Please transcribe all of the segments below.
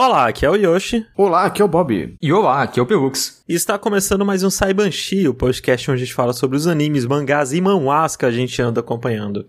Olá, aqui é o Yoshi. Olá, aqui é o Bob. E olá, aqui é o Pelux. E está começando mais um Saibanshi, o podcast onde a gente fala sobre os animes, mangás e manhwas que a gente anda acompanhando.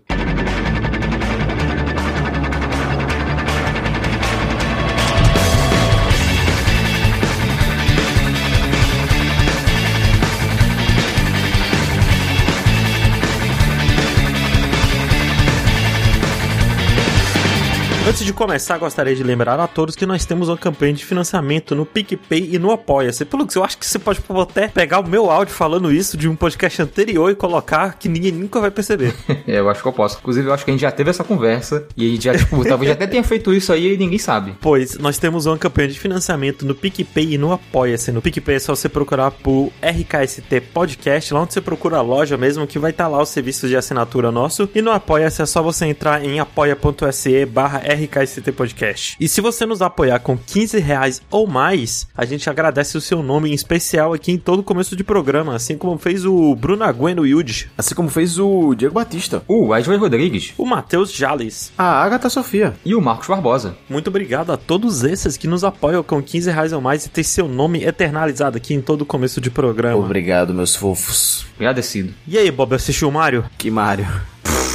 Antes de começar, gostaria de lembrar a todos que nós temos uma campanha de financiamento no PicPay e no Apoia-se. Pelux, eu acho que você pode até pegar o meu áudio falando isso de um podcast anterior e colocar que ninguém nunca vai perceber. É, eu acho que eu posso. Inclusive, eu acho que a gente já teve essa conversa e a gente já, tipo, talvez até tenha feito isso aí e ninguém sabe. Pois, nós temos uma campanha de financiamento no PicPay e no Apoia-se. No PicPay é só você procurar por RKST Podcast, lá onde você procura a loja mesmo, que vai estar lá os serviços de assinatura nosso. E no Apoia-se é só você entrar em apoia.se barra RKST Podcast. E se você nos apoiar com 15 reais ou mais, a gente agradece o seu nome em especial aqui em todo começo de programa, assim como fez o Bruno Agueno Yude, Assim como fez o Diego Batista. O Wesley Rodrigues o Matheus Jales. A Agatha Sofia. e o Marcos Barbosa. Muito obrigado a todos esses que nos apoiam com 15 reais ou mais e ter seu nome eternalizado aqui em todo começo de programa. Obrigado, meus fofos. Agradecido. E aí, Bob, assistiu o Mario? Que Mario.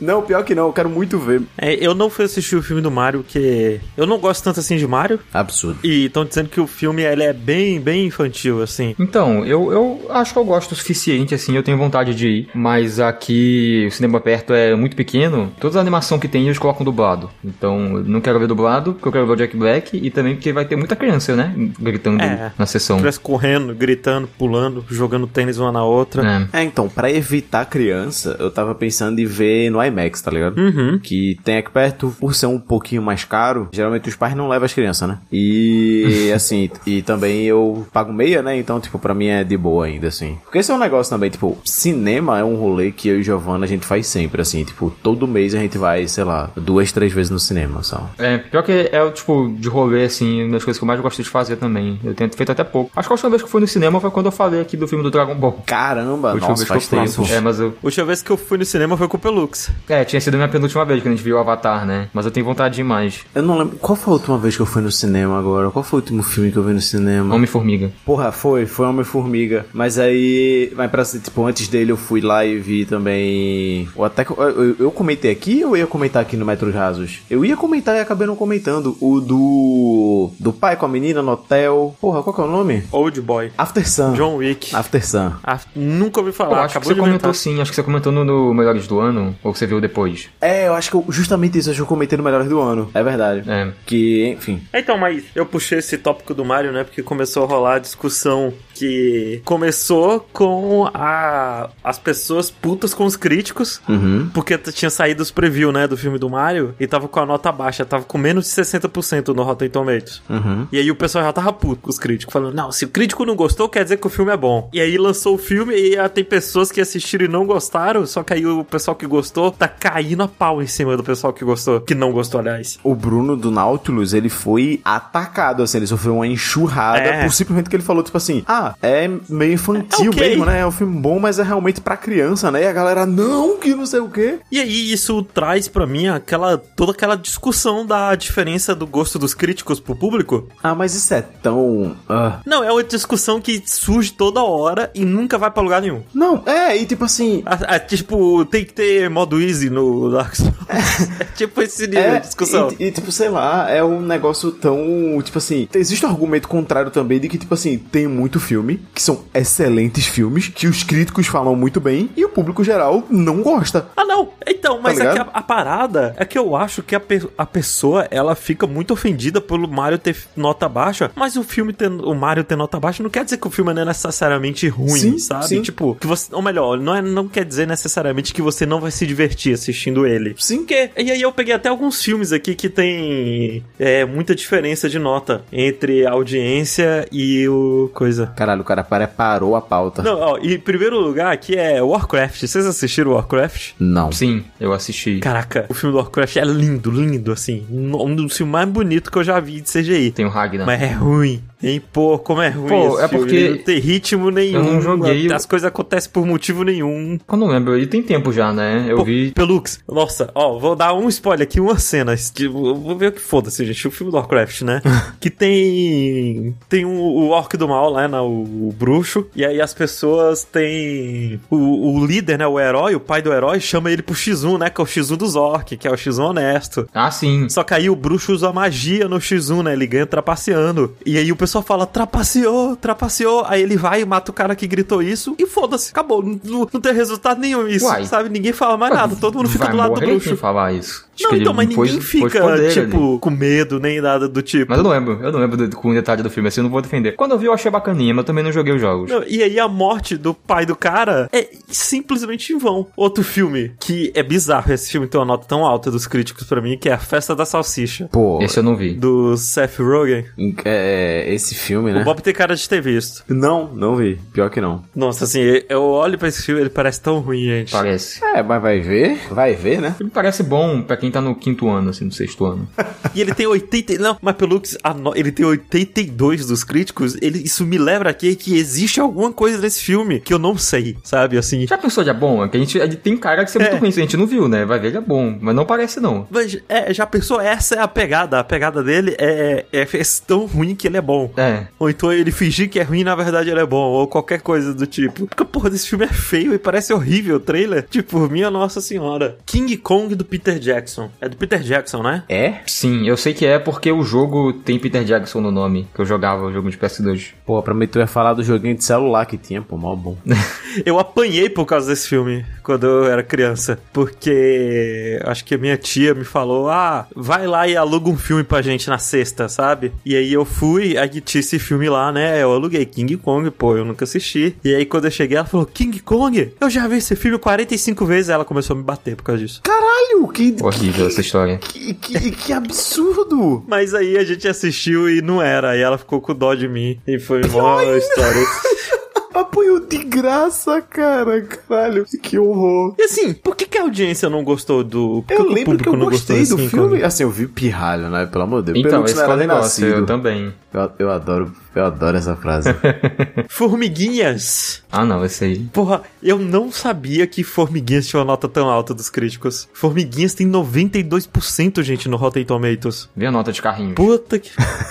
não, pior que não, eu quero muito ver. É, eu não fui assistir o filme do Mario, porque eu não gosto tanto assim de Mario. Absurdo. E estão dizendo que o filme ele é bem, bem infantil, assim. Então, eu, eu acho que eu gosto o suficiente, assim, eu tenho vontade de ir, mas aqui o cinema perto é muito pequeno, toda a animação que tem eles colocam dublado. Então, eu não quero ver dublado, porque eu quero ver o Jack Black e também porque vai ter muita criança, né? Gritando É. na sessão. Tivesse correndo, gritando, pulando, jogando tênis uma na outra. É. É, então, pra evitar criança, eu tava pensando em ver no IMAX, tá ligado? Uhum. Que tem aqui perto, por ser um pouquinho mais caro, geralmente os pais não levam as crianças, né? E assim, e também eu pago meia, né? Então, tipo, pra mim é de boa ainda, assim. Porque esse é um negócio também, tipo, cinema é um rolê que eu e Giovanna a gente faz sempre, assim, tipo, todo mês a gente vai, sei lá, duas, três vezes no cinema, só. É, pior que é o tipo de rolê, assim, uma das coisas que eu mais gosto de fazer também. Eu tenho feito até pouco. Acho que a última vez que eu fui no cinema foi quando eu falei aqui do filme do Dragon Ball. Caramba, última nossa, vez que eu faz fui. tempo. É, mas eu. A última vez que eu fui no cinema foi com o Pelux. É, tinha sido a minha penúltima vez que a gente viu o Avatar, né? Mas eu tenho vontade de ir mais. Eu não lembro. Qual foi a última vez que eu fui no cinema agora? Qual foi o último filme que eu vi no cinema? Homem-Formiga. Porra, foi, foi Homem-Formiga. Mas aí, mas pra ser, tipo, antes dele eu fui lá e vi também. Ou até que eu, eu, eu comentei aqui ou eu ia comentar aqui no Metros Rasos? Eu ia comentar e acabei não comentando. O do. Do pai com a menina no hotel. Porra, qual que é o nome? Old Boy. After Sun. John Wick. After Sun. Nunca ouvi Pô, falar. acho que acabou você de comentou sim, acho que você comentou no, no Melhores do Ano, ou você viu depois. É, eu acho que eu, justamente isso, acho que eu comentei no Melhores do Ano. É verdade. É. Que, enfim. Então, mas eu puxei esse tópico do Mario, né? Porque começou a rolar a discussão que começou com a, as pessoas putas com os críticos. Uhum. Porque tinha saído os preview, né, do filme do Mario e tava com a nota baixa, tava com menos de 60% no Rotten Tomatoes. Uhum. E aí o pessoal já tava puto com os críticos, falando, não, se o crítico não gostou, quer dizer que o filme é bom. E aí lançou o filme e já tem pessoas que assistiram e não gostaram, só que aí o pessoal que gostou tá caindo a pau em cima do pessoal que gostou, que não gostou, aliás. O Bruno do Nautilus, ele foi atacado, assim, ele sofreu uma enxurrada É. por simplesmente que ele falou, tipo assim, ah, é meio infantil É ok. mesmo, né? É um filme bom, mas é realmente pra criança, né? E a galera, não, que não sei o quê. E aí isso traz pra mim aquela toda aquela discussão da diferença do gosto dos críticos pro público. Ah, mas isso é tão... ah. Não, é uma discussão que surge toda hora e nunca vai pra lugar nenhum. Não, é, e tipo assim... Ah, ah, tipo, tem que ter modo easy no Dark Souls. É tipo esse nível É, de discussão. E, e, tipo, sei lá, é um negócio tão. Tipo assim, existe um argumento contrário também de que, tipo assim, tem muito filme, que são excelentes filmes, que os críticos falam muito bem e o público geral não gosta. Ah, não. Então, mas é que a, a parada é que eu acho que a, pe- a pessoa, ela fica muito ofendida pelo Mario ter nota baixa, mas o filme ter, o Mario ter nota baixa não quer dizer que o filme não é necessariamente ruim, Sim, sabe? sim. Tipo, que você, ou melhor, não, é, não quer dizer necessariamente que você não vai se divertir assistindo ele. Sim. Porque, e aí eu peguei até alguns filmes aqui que tem é, muita diferença de nota entre a audiência e o coisa. Caralho, o cara preparou a pauta. Não, ó, e em primeiro lugar aqui é Warcraft. Vocês assistiram Warcraft? Não. Sim, eu assisti. Caraca, o filme do Warcraft é lindo, lindo, assim. Um dos filmes mais bonitos que eu já vi de CGI. Tem o Ragnar. Mas é ruim. Hein, pô, como é ruim Pô, é filme, porque não tem ritmo nenhum. eu não joguei As coisas acontecem por motivo nenhum. Eu não lembro, ele tem tempo já, né? Eu Pô, vi. Pelux, nossa, ó, vou dar um spoiler aqui, uma cena. Vou ver o que foda-se, gente. O filme do Warcraft, né? que tem. Tem um, o orc do mal, né? né, O, o bruxo. E aí as pessoas têm. O, o líder, né? O herói, o pai do herói, chama ele pro X1, né? Que é o X1 dos orc, que é o X1 honesto. Ah, sim. Só que aí o bruxo usa magia no X1, né? Ele ganha trapaceando. E aí o pessoal fala, trapaceou, trapaceou. Aí ele vai e mata o cara que gritou isso. E foda-se, acabou. Não, não- tem resultado nenhum isso, Uai. sabe? Ninguém fala mais nada. Todo mundo fica Vai do lado do bruxo. falar isso. Acho Não, então, mas pôs- ninguém pôs fica, poder tipo, ali. com medo, nem nada do tipo. Mas eu não lembro, eu não lembro do- com detalhe do filme, assim eu não vou defender. Quando eu vi, eu achei bacaninha, mas eu também não joguei os jogos. Não, e aí a morte do pai do cara é simplesmente em vão. Outro filme que é bizarro, esse filme tem uma nota tão alta dos críticos pra mim, que é A Festa da Salsicha. Pô, Esse eu não vi. Do Seth Rogen. é, esse filme, né? O Bob tem cara de ter visto. Não, não vi. Pior que não. Nossa, assim, eu olho pra esse filme, ele parece tão ruim, gente. Parece. É, mas vai ver. Vai ver, né? Ele parece bom pra quem tá no quinto ano, assim, no sexto ano. E ele tem 80. Não, mas a no- ele tem 82 dos críticos. Ele, isso me lembra aqui que existe alguma coisa nesse filme que eu não sei, sabe? Assim. Já pensou de é bom? É que a gente ele tem cara de ser muito É. ruim, a gente não viu, né? Vai ver ele é bom, mas não parece não. Mas, é, já pensou? Essa é a pegada. A pegada dele é, é, é tão ruim que ele é bom. É. Ou então ele fingir que é ruim e na verdade ele é bom. Ou qualquer coisa do tipo. Porque, porra, desse filme é feio e parece horrível o trailer. Tipo, minha nossa senhora. King Kong do Peter Jackson. É do Peter Jackson, né? É? Sim, eu sei que é porque o jogo tem Peter Jackson no nome, que eu jogava o jogo de PS2. Pô, pra mim tu ia falar do joguinho de celular que tinha, pô, mal bom. Eu apanhei por causa desse filme quando eu era criança. Porque acho que a minha tia me falou: ah, vai lá e aluga um filme pra gente na sexta, sabe? E aí eu fui, aí tinha esse filme lá, né? Eu aluguei King Kong, pô, eu nunca assisti. E aí quando eu cheguei, ela falou: King Kong? Eu já vi esse filme 45 vezes. Ela começou a me bater por causa disso. Caralho, que, Horrível essa história. que, que, que absurdo! Mas aí a gente assistiu e não era. Aí ela ficou com dó de mim. E foi uma história. Apoio de graça, cara. Caralho, que horror. E assim, por que, que a audiência não gostou do. Por que Eu que o lembro que eu gostei do filme. Assim, eu vi pirralho, né? Pelo amor de Deus. Então, esse não foi o era nem negócio, eu também. Eu, eu adoro, eu adoro essa frase. Formiguinhas. Ah não, esse aí. Porra, eu não sabia que Formiguinhas tinha uma nota tão alta dos críticos. Formiguinhas tem 92%, gente, no Rotten Tomatoes. Vê a nota de carrinho. Puta que.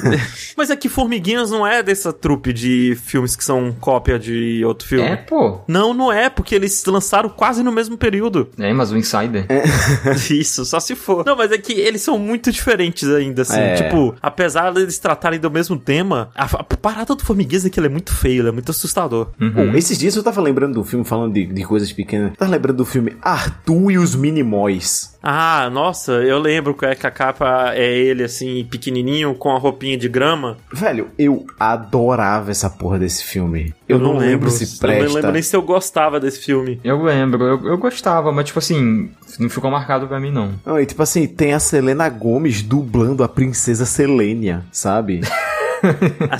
Mas é que Formiguinhas não é dessa trupe de filmes que são cópia de outro filme. É, pô. Não, não é, porque eles lançaram quase no mesmo período. É, mas o Insider. Isso, só se for. Não, mas é que eles são muito diferentes ainda, assim. É. Tipo, apesar deles tratarem do mesmo tema, a, a parada do Formiguinhas é que ele é muito feio, ele é muito assustador. Pô, esses dias eu tava lembrando do filme, falando de, de coisas pequenas. Eu tava lembrando do filme Arthur e os Minimóis. Ah, nossa, eu lembro que é que a capa é ele, assim, pequenininho, com a roupinha de grama. Velho, eu adorava essa porra desse filme. Eu, não, lembro, se Eu presta. não lembro nem se eu gostava desse filme. Eu lembro, eu, eu gostava, mas tipo assim, não ficou marcado pra mim não. Não, e tipo assim, tem a Selena Gomes dublando a princesa Selênia, sabe? A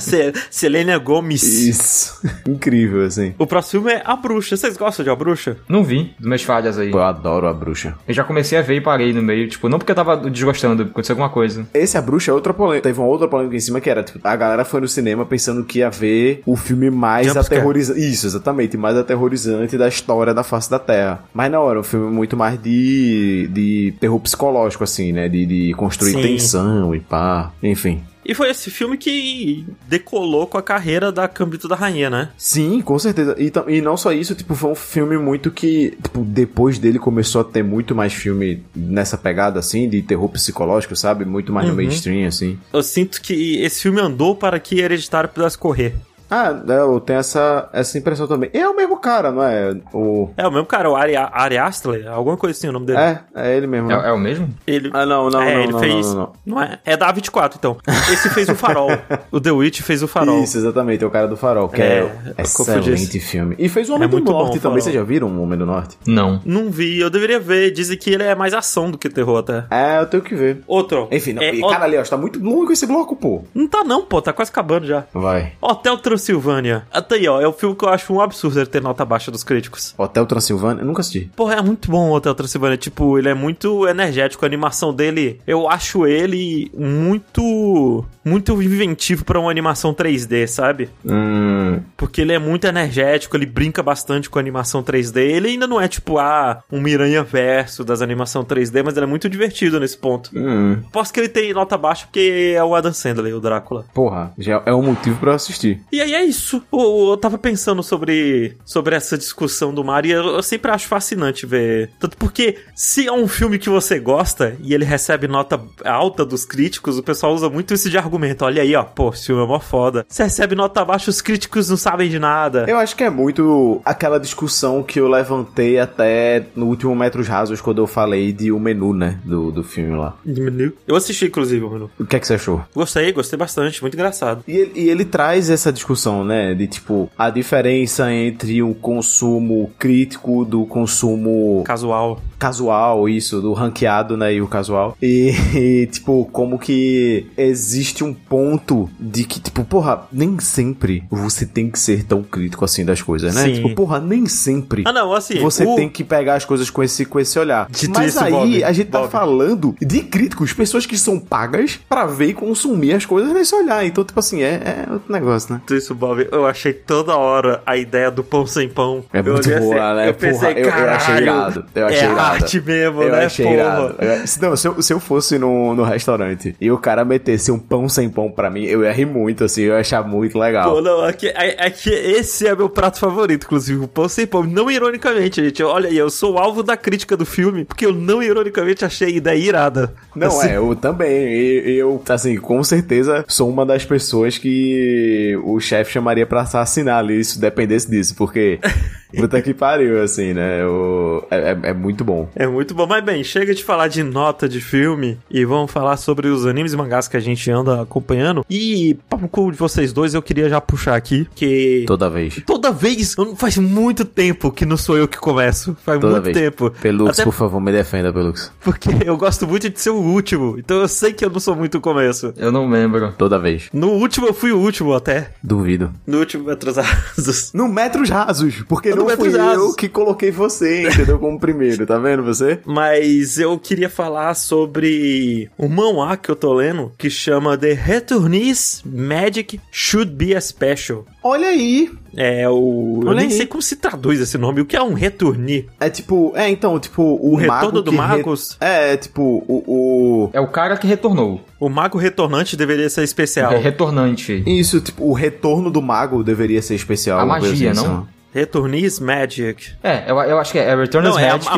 Selena Gomes. Isso. Incrível, assim. O próximo filme é A Bruxa. Vocês gostam de A Bruxa? Não vi, das minhas falhas aí. Pô, eu adoro a bruxa. Eu já comecei a ver e parei no meio, tipo, não porque eu tava desgostando, aconteceu alguma coisa. Esse A Bruxa é outra polêmica. Teve uma outra polêmica em cima que era, tipo, a galera foi no cinema pensando que ia ver o filme mais aterrorizante. Isso, exatamente, mais aterrorizante da história da face da Terra. Mas não, era um filme muito mais de, de terror psicológico, assim, né? De, de construir Sim. tensão e pá. Enfim. E foi esse filme que decolou com a carreira da Cambito da Rainha, né? Sim, com certeza. E, e não só isso, tipo, foi um filme muito que, tipo, depois dele começou a ter muito mais filme nessa pegada, assim, de terror psicológico, sabe? Muito mais no Uhum. mainstream, assim. Eu sinto que esse filme andou para que Hereditário pudesse correr. Ah, é, eu tenho essa, essa impressão também. É o mesmo cara, não é? O... É o mesmo cara, o Ari, Ari Aster, alguma coisa assim o nome dele. É, é ele mesmo. É, é o mesmo? Ele... Ah, não, não, é, não, ele não, fez... não, não, não é? É da 24, então. Esse fez o Farol. o The Witch fez o Farol. Isso, exatamente, é o cara do Farol, que É, é, excelente filme. E fez o Homem É do muito bom, Norte o também, vocês já viram o Homem do Norte? Não. Não vi, eu deveria ver. Dizem que ele é mais ação do que terror até. É, eu tenho que ver. Outro. Enfim, não, é, e ó- cara ali, ó, tá muito longo esse bloco, pô. Não tá não, pô, tá quase acabando já. Vai. Hotel Transilvânia. Até aí, ó, é o filme que eu acho um absurdo ele ter nota baixa dos críticos. Hotel Transilvânia, eu nunca assisti. Porra, é muito bom o Hotel Transilvânia. Tipo, ele é muito energético. A animação dele, eu acho ele muito. Muito inventivo pra uma animação 3D, sabe? Hum, Porque ele é muito energético, ele brinca bastante com a animação 3D. Ele ainda não é tipo, ah, um Miranha verso das animação 3D, mas ele é muito divertido nesse ponto. hum. Posso que ele tem nota baixa porque é o Adam Sandler, o Drácula. Porra, já é um motivo pra eu assistir. E aí é isso. Eu, eu tava pensando sobre, sobre essa discussão do mar e eu, eu sempre acho fascinante ver. Tanto porque se é um filme que você gosta e ele recebe nota alta dos críticos, o pessoal usa muito isso de argumento. Olha aí, ó, pô, esse filme é mó foda. Se recebe nota baixa, os críticos não sabem de nada. Eu acho que é muito aquela discussão que eu levantei até no último Metros Rasos, quando eu falei de o menu, né? Do, do filme lá. Diminuiu. Eu assisti, inclusive, mano. O que é que você achou? Gostei, gostei bastante, muito engraçado. E ele, e ele traz essa discussão, né? De tipo, a diferença entre o consumo crítico do consumo Casual. casual, isso, do ranqueado, né? E o casual. E, e, tipo, como que existe um ponto de que, tipo, porra, nem sempre você tem que ser tão crítico assim das coisas, né? Sim. Tipo, porra, nem sempre. Ah, não, assim. Você o- tem que pegar as coisas com esse, com esse olhar. Dito Mas isso, aí Bob, a gente tá Bob. falando de críticos, pessoas que são pagas pra ver e consumir as coisas nesse olhar. Então, tipo assim, é, é outro negócio, né? Isso, Bob, eu achei toda hora a ideia do pão sem pão. É Eu muito olhei boa, assim, né? Eu pensei, Porra, eu- eu caralho, achei irado, eu achei é irado. arte mesmo, Eu né, achei porra? irado. Eu- se- Não, se eu, se eu fosse no, no restaurante e o cara metesse um pão sem pão pra mim, eu ia rir muito, assim, eu ia achar muito legal. Pô, não, aqui, é, é que esse é meu prato favorito, inclusive, o pão sem pão. Não ironicamente, gente. Olha aí, eu sou alvo da crítica do filme, porque eu não ironicamente achei a ideia irada. Não, Assim, é, eu também. E- Eu, assim, com certeza sou uma das pessoas que o chefe chamaria pra assassinar ali, se dependesse disso, porque. Puta que pariu, assim, né? Eu- é, é- é muito bom. É muito bom. Mas bem, chega de falar de nota de filme e vamos falar sobre os animes e mangás que a gente anda acompanhando. E, papo com de vocês dois, eu queria já puxar aqui que. Toda vez. Toda vez, faz muito tempo que não sou eu que começo. Faz Toda muito vez. tempo. Pelux, Até por favor, me defenda, Pelux. porque eu gosto muito de ser o último. Então eu sei que eu não sou muito o começo. Eu não lembro. Toda vez. No último eu fui o último até. Duvido. No último atrasados. No Metros Rasos, porque No não Metros fui Rasos. eu que coloquei você, entendeu? Como primeiro, tá vendo você? Mas eu queria falar sobre um manhwa que eu tô lendo que chama The Returnees Magic Should Be a Special. Olha aí. É o. eu Olha nem aí. sei como se traduz esse nome. O que é um returni? É tipo, é então, tipo, o, O retorno mago do que re-? É, é, tipo, o, o- É o cara que retornou. O mago retornante deveria ser especial. É retornante. Isso, tipo, o retorno do mago deveria ser especial. A magia, assim, não? Returnees Magic. É, eu, eu acho que é, é Return Não, é a, Magic.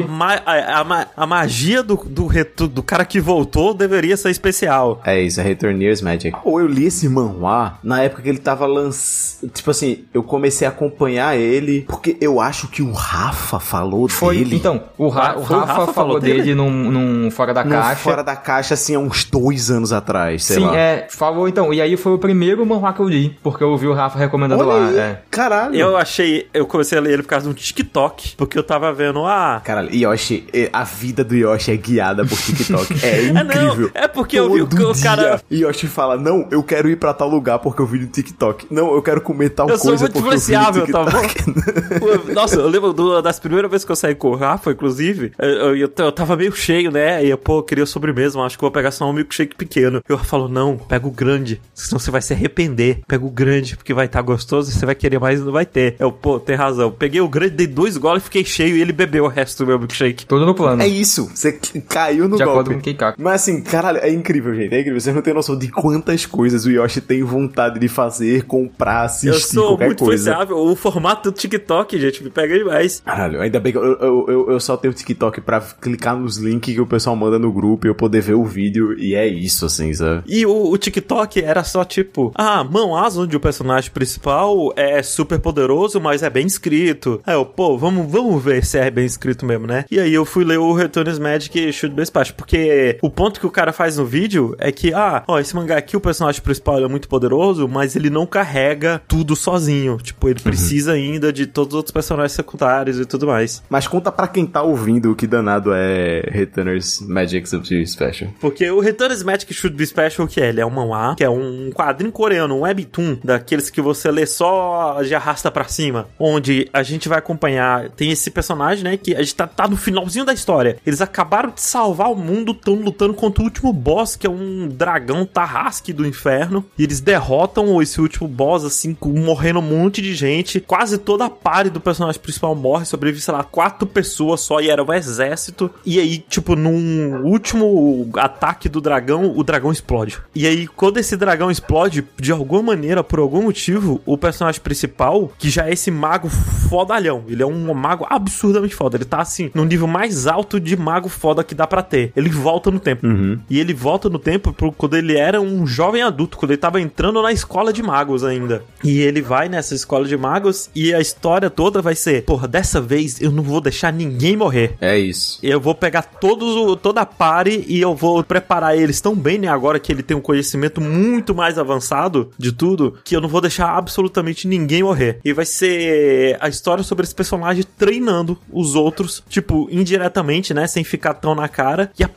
a, a- a a magia do, do, retu- do cara que voltou deveria ser especial. É isso, é Returneers Magic. Ou eu li esse manhwa na época que ele tava lançando. Tipo assim, eu comecei a acompanhar ele porque eu acho que o Rafa falou Foi, dele. então, o, Ra- o Foi o Rafa, Rafa falou falou dele? dele num, num Fora da no Caixa. fora da caixa, assim, há uns dois anos atrás, sei Sim, lá. é, falou então. E aí foi o primeiro manhwa que eu li, porque eu vi o Rafa recomendando Olha lá. aí, É. caralho. Eu achei. Eu comecei a ler ele por causa de um TikTok. Porque eu tava vendo, ah. Caralho, Yoshi, a vida do Yoshi é guiada por TikTok. É não, incrível. é porque eu vi o- Todo o cara- Yoshi fala: Não, eu quero ir pra tal lugar porque eu vi no TikTok. Não, eu quero comer tal Eu sou coisa muito porque eu vi no tá TikTok. Pô, Nossa, eu lembro do- das primeiras vezes que eu saí com o Rafa, inclusive, eu, eu, eu eu tava meio cheio, né? E eu, pô, eu queria sobremesa, acho que eu vou pegar só um milkshake pequeno. E o Rafa falou, não, pega o grande, senão você vai se arrepender. Pega o grande, porque vai estar gostoso e você vai querer mais e não vai ter. Eu, pô, tem razão. Peguei o grande, dei dois goles, fiquei cheio e ele bebeu o resto do meu milkshake. Tudo no plano. É isso, você caiu no de acordo golpe. com o Keikaku. Mas assim, caralho, é incrível, gente. É incrível. Vocês não têm noção de quantas coisas o Yoshi tem vontade de fazer, comprar, assistir, Eu sou qualquer muito coisa. influenciável. O formato do TikTok, gente, me pega demais. Caralho, ainda bem que eu, eu, eu, eu só tenho o TikTok pra clicar nos links que o pessoal manda no grupo e eu poder ver o vídeo. E é isso, assim, sabe? E o, o TikTok era só tipo, ah, Mão Asa, onde o personagem principal é super poderoso, mas é bem escrito. Aí eu, pô, vamos, vamos ver se é bem escrito mesmo, né? E aí eu fui ler o Returns Magic Should Be Special, porque o ponto que o cara faz no vídeo é que, ah, ó, esse mangá aqui, o personagem principal é muito poderoso, mas ele não carrega tudo sozinho. Tipo, ele uhum. precisa ainda de todos os outros personagens secundários e tudo mais. Mas conta para quem tá ouvindo o que danado é Returners Magic Should Be Special. Porque o Returners Magic Should Be Special, o que é? Ele é um manhwa, que é um quadrinho coreano, um webtoon, daqueles que você lê só de arrasta para cima, onde a gente vai acompanhar, tem esse personagem, né, que a gente tá, tá no finalzinho da história. Eles acabaram de salvar o mundo, estão lutando contra o último boss, que é um dragão Tarrasque do inferno, e eles derrotam esse último boss, assim, morrendo um monte de gente, quase toda a pare do personagem principal morre, sobrevive, sei lá, quatro pessoas só, e era o exército, e aí, tipo, num último ataque do dragão, o dragão explode. E aí, quando esse dragão explode, de alguma maneira, por algum motivo, o personagem principal, que já é esse mago fodalhão, ele é um mago absurdamente foda, ele tá assim, no nível mais alto de mago foda que dá para ter. Ele volta no tempo. Uhum. E ele volta no tempo pro, quando ele era um jovem adulto, quando ele tava entrando na escola de magos ainda. E ele vai nessa escola de magos e a história toda vai ser, porra, dessa vez eu não vou deixar ninguém morrer. É isso. Eu vou pegar todos toda a pare e eu vou preparar eles tão bem, né, agora que ele tem um conhecimento muito mais avançado de tudo, que eu não vou deixar absolutamente ninguém morrer. E vai ser a história sobre esse personagem treinando os outros, tipo, indiretamente, né, sem ficar tão na cara, e a,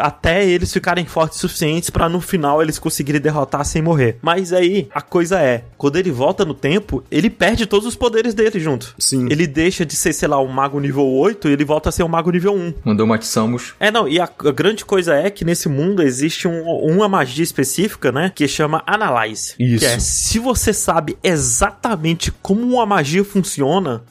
até eles ficarem fortes o suficientes para no final eles conseguirem derrotar sem morrer. Mas aí a coisa é, quando ele volta no tempo, ele perde todos os poderes dele junto. Sim. Ele deixa de ser, sei lá, um mago nível 8 e ele volta a ser um mago nível 1. Mandou Mate Samus. É, não, e a, a, grande coisa é que nesse mundo existe um, uma magia específica, né? Que chama Analyze. Isso. Que é, se você sabe exatamente como uma magia funciona,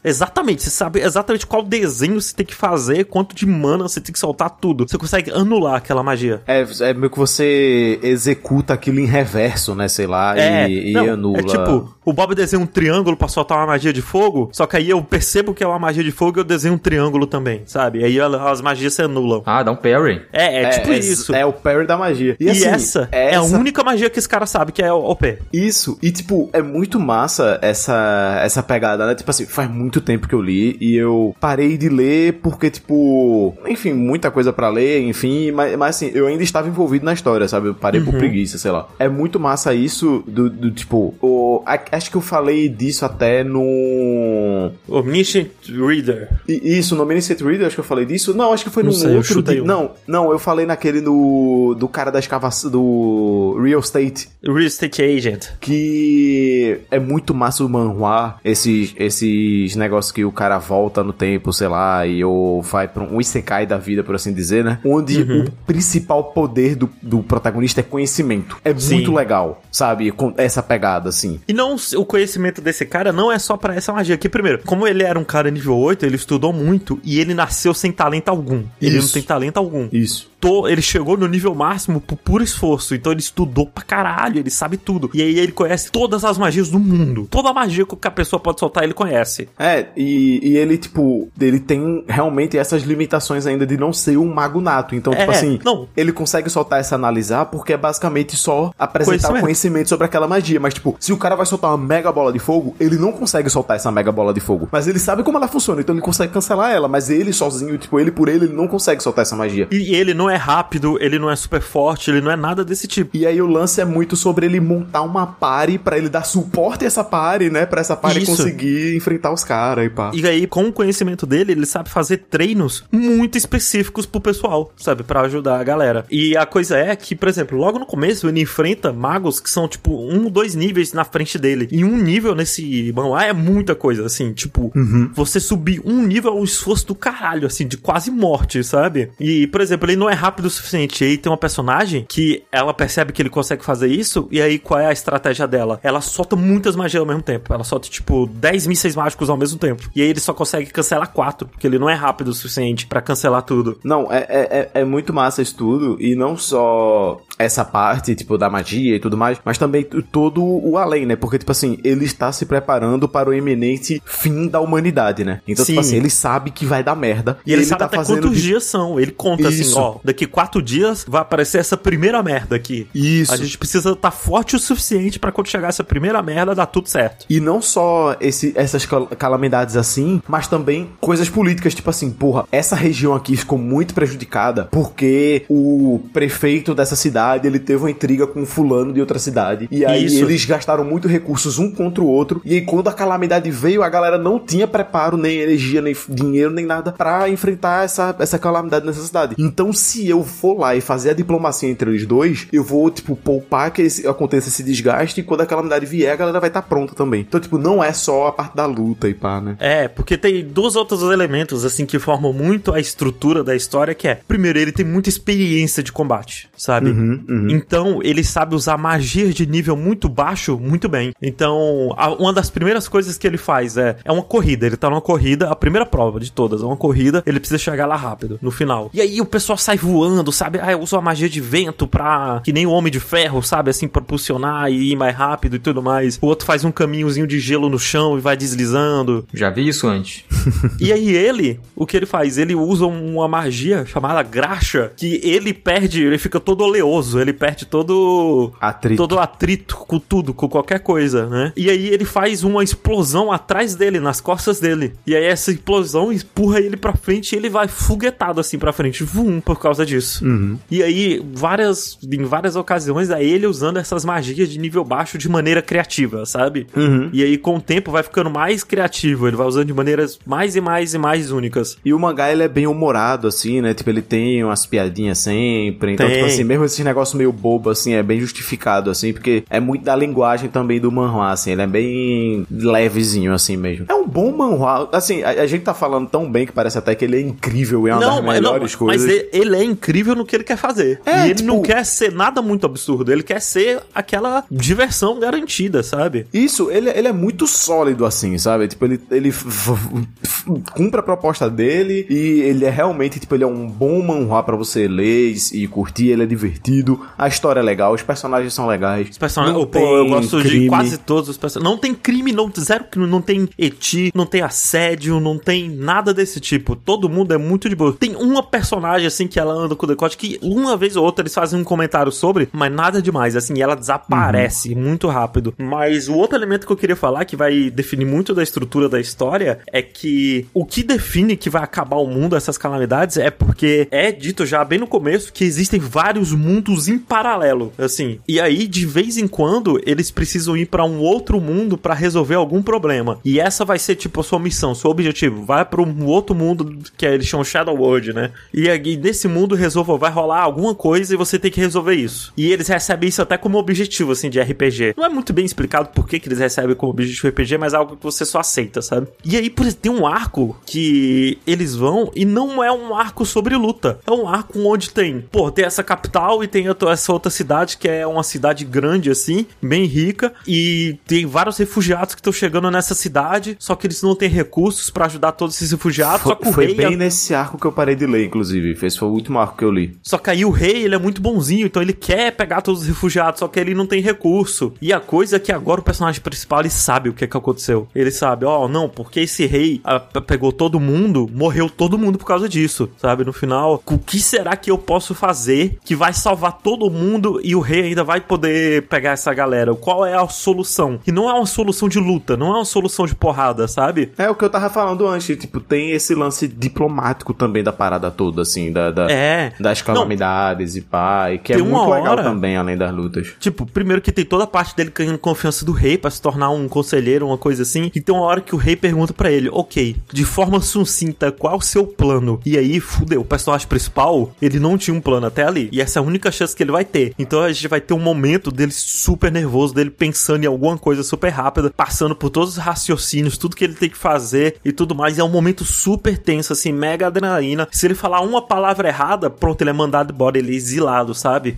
exatamente, você sabe exatamente qual desenho você tem que fazer, quanto de mana você tem que soltar tudo, você consegue anular aquela magia. É, é meio que você executa aquilo em reverso, né? Sei lá, é, e, não, e anula. É tipo, o Bob desenha um triângulo pra soltar uma magia de fogo, só que aí eu percebo que é uma magia de fogo e eu desenho um triângulo também, sabe? E aí as magias se anulam. Ah, dá um parry. É, é, é tipo é, isso. É o parry da magia. E, e assim, essa, essa, é a única magia que esse cara sabe, que é o OP. Isso. E, tipo, é muito massa essa, essa pegada, né? Tipo assim, faz muito tempo que eu li e eu parei de ler porque, tipo, enfim, muita coisa para ler, enfim, mas, mas assim, eu ainda estava envolvido na história, sabe? Eu parei uhum. por preguiça, sei lá. É muito massa isso do, do tipo, o, acho que eu falei disso até no. Omniscient Reader. Isso, no Omniscient Reader, acho que eu falei disso. Não, acho que foi no outro. De... Não, não, eu falei naquele do, do cara da escavação. do Real Estate. Real Estate Agent. Que é muito massa o manhua, esses, esses negócios que o cara volta no tempo, sei lá, e ou vai pra um Isekai da vida, por assim dizer, né? Onde uhum. o principal poder do, do protagonista é conhecimento. É Sim. muito legal, sabe? Com essa pegada, assim. E não o conhecimento desse cara não é só para essa magia aqui. Primeiro, como ele era um cara nível 8, ele estudou muito e ele nasceu sem talento algum. Ele não tem talento algum. Isso ele chegou no nível máximo por puro esforço. Então ele estudou pra caralho, ele sabe tudo. E aí ele conhece todas as magias do mundo. Toda magia que a pessoa pode soltar, ele conhece. É, e, e ele, tipo, ele tem realmente essas limitações ainda de não ser um mago nato. Então, tipo é, tipo assim, não. ele consegue soltar essa analisar porque é basicamente só apresentar conhecimento. conhecimento sobre aquela magia. Mas, tipo, se o cara vai soltar uma mega bola de fogo, ele não consegue soltar essa mega bola de fogo. Mas ele sabe como ela funciona, então ele consegue cancelar ela. Mas ele sozinho, tipo, ele por ele, ele não consegue soltar essa magia. E ele não é rápido, ele não é super forte, ele não é nada desse tipo. E aí o lance é muito sobre ele montar uma pare para ele dar suporte a essa pare, né? Pra essa pare conseguir enfrentar os caras e pá. E aí, com o conhecimento dele, ele sabe fazer treinos muito específicos pro pessoal, sabe? para ajudar a galera. E a coisa é que, por exemplo, logo no começo ele enfrenta magos que são, tipo, um, dois níveis na frente dele. E um nível nesse manual é muita coisa, assim, tipo, uhum. você subir um nível é um esforço do caralho, assim, de quase morte, sabe? E, por exemplo, ele não é rápido o suficiente. E aí tem uma personagem que ela percebe que ele consegue fazer isso, e aí qual é a estratégia dela? Ela solta muitas magias ao mesmo tempo. Ela solta, tipo, 10 mísseis mágicos ao mesmo tempo. E aí ele só consegue cancelar quatro, porque ele não é rápido o suficiente para cancelar tudo. Não, é, é, é, é muito massa isso tudo, e não só essa parte, tipo, da magia e tudo mais, mas também todo o além, né? Porque, tipo assim, ele está se preparando para o iminente fim da humanidade, né? Então, Sim. tipo assim, ele sabe que vai dar merda. E ele, sabe tá até fazendo quantos de- dias são. Ele conta assim, Isso. ó, daqui quatro dias vai aparecer essa primeira merda aqui. Isso. A gente precisa estar forte o suficiente pra quando chegar essa primeira merda dar tudo certo. E não só esse, essas cal- calamidades assim, mas também coisas políticas, tipo assim, porra, essa região aqui ficou muito prejudicada porque o prefeito dessa cidade, ele teve uma intriga com um fulano de outra cidade. E aí Isso. eles gastaram muito recursos um contra o outro. E aí quando a calamidade veio, a galera não tinha preparo, nem energia, nem dinheiro, nem nada pra enfrentar essa, essa calamidade nessa cidade. Então se eu for lá e fazer a diplomacia entre os dois, eu vou, tipo, poupar que esse- aconteça esse desgaste e quando a calamidade vier, a galera vai estar pronta também. Então, tipo, não é só a parte da luta e pá, né? É, porque tem dois outros elementos, assim, que formam muito a estrutura da história, que é, primeiro, ele tem muita experiência de combate, sabe? Uhum, Então, ele sabe usar magias de nível muito baixo muito bem. Então, a- uma das primeiras coisas que ele faz é, é uma corrida. Ele tá numa corrida, a primeira prova de todas, é uma corrida, ele precisa chegar lá rápido, no final. E aí o pessoal sai voando, sabe? Ah, eu uso a magia de vento pra. que nem o Homem de Ferro, sabe? Assim, propulsionar e ir mais rápido e tudo mais. O outro faz um caminhozinho de gelo no chão e vai deslizando. Já vi isso antes. E aí ele, o que ele faz? Ele usa uma magia chamada graxa, que ele perde, ele fica todo oleoso, ele perde todo Atrito. todo atrito com tudo, com qualquer coisa, né? E aí ele faz uma explosão atrás dele, nas costas dele. E aí essa explosão empurra ele pra frente e ele vai foguetado assim pra frente, vum, por causa disso. E aí várias em várias ocasiões é ele usando essas magias de nível baixo de maneira criativa, sabe? E aí com o tempo vai ficando mais criativo, ele vai usando de maneiras mais e mais e mais únicas. E o mangá, ele é bem humorado, assim, né? Tipo, ele tem umas piadinhas sempre. Então, Tem. tipo assim, mesmo esses negócios meio bobo, assim, é bem justificado, assim, porque é muito da linguagem também do manhwa, assim. Ele é bem levezinho, assim mesmo. É um bom manhwa. Assim, a, a gente tá falando tão bem que parece até que ele é incrível e é uma das mas, não, melhores mas coisas. ele, ele é incrível no que ele quer fazer. É, e ele tipo- não quer ser nada muito absurdo, ele quer ser aquela diversão garantida, sabe? Isso, ele, ele é muito sólido, assim, sabe? Tipo, ele, ele cumpre a proposta dele e ele é realmente, tipo, ele é um bom manhwa pra você ler e, e curtir, ele é divertido, a história é legal, os personagens são legais. Os personagens, Não pô, eu gosto de crime. quase todos os personagens. Não tem crime, não, zero crime, não tem eti, não tem assédio, não tem nada desse tipo. Todo mundo é muito de boa. Tem uma personagem, assim, que ela anda com o decote, que uma vez ou outra eles fazem um comentário sobre, mas nada demais, assim, ela desaparece muito rápido. Mas o outro elemento que eu queria falar, que vai definir muito da estrutura da história, é que o que define que vai acabar o mundo, essas calamidades, é porque é dito já bem no começo que existem vários mundos em paralelo, assim. E aí, de vez em quando, eles precisam ir pra um outro mundo pra resolver algum problema. E essa vai ser, tipo, a sua missão, seu objetivo. Vai pra um outro mundo que eles chamam Shadow World, né? E aí, nesse mundo, resolva, vai rolar alguma coisa e você tem que resolver isso. E eles recebem isso até como objetivo, assim, de RPG. Não é muito bem explicado por que, que eles recebem como objetivo RPG, mas é algo que você só aceita, sabe? E aí, por exemplo, tem um arco que eles vão e não é um arco sobre luta. É um arco onde tem, pô, tem essa capital e tem outra- essa outra cidade que é uma cidade grande, assim, bem rica, e tem vários refugiados que estão chegando nessa cidade, só que eles não têm recursos pra ajudar todos esses refugiados, só que Foi, o foi rei bem é- nesse arco que eu parei de ler, inclusive. Esse foi o último arco que eu li. Só que aí o rei, ele é muito bonzinho, então ele quer pegar todos os refugiados, só que ele não tem recurso. E a coisa é que agora o personagem principal, ele sabe o que, que aconteceu. Ele sabe, ó, não, porque esse rei pe- pegou todo mundo, morreu todo mundo por causa disso, sabe? No final, o que será que eu posso fazer que vai salvar todo mundo e o rei ainda vai poder pegar essa galera? Qual é a solução? E não é uma solução de luta, não é uma solução de porrada, sabe? É o que eu tava falando antes, tipo, tem esse lance diplomático também da parada toda, assim, da, da- É. das calamidades e pá, e que é muito legal hora- também, além das lutas. Tipo, primeiro que tem toda a parte dele ganhando confiança do rei pra se tornar um conselheiro, uma coisa assim. E tem uma hora que o rei pergunta pra ele, ok, de forma sucinta, qual o seu plano? E aí, fudeu, o personagem principal, ele não tinha um plano até ali. E essa é a única chance que ele vai ter. Então a gente vai ter um momento dele super nervoso, dele pensando em alguma coisa super rápida, passando por todos os raciocínios, tudo que ele tem que fazer e tudo mais. E é um momento super tenso, assim, mega adrenalina. Se ele falar uma palavra errada, pronto, ele é mandado embora, ele é exilado, sabe?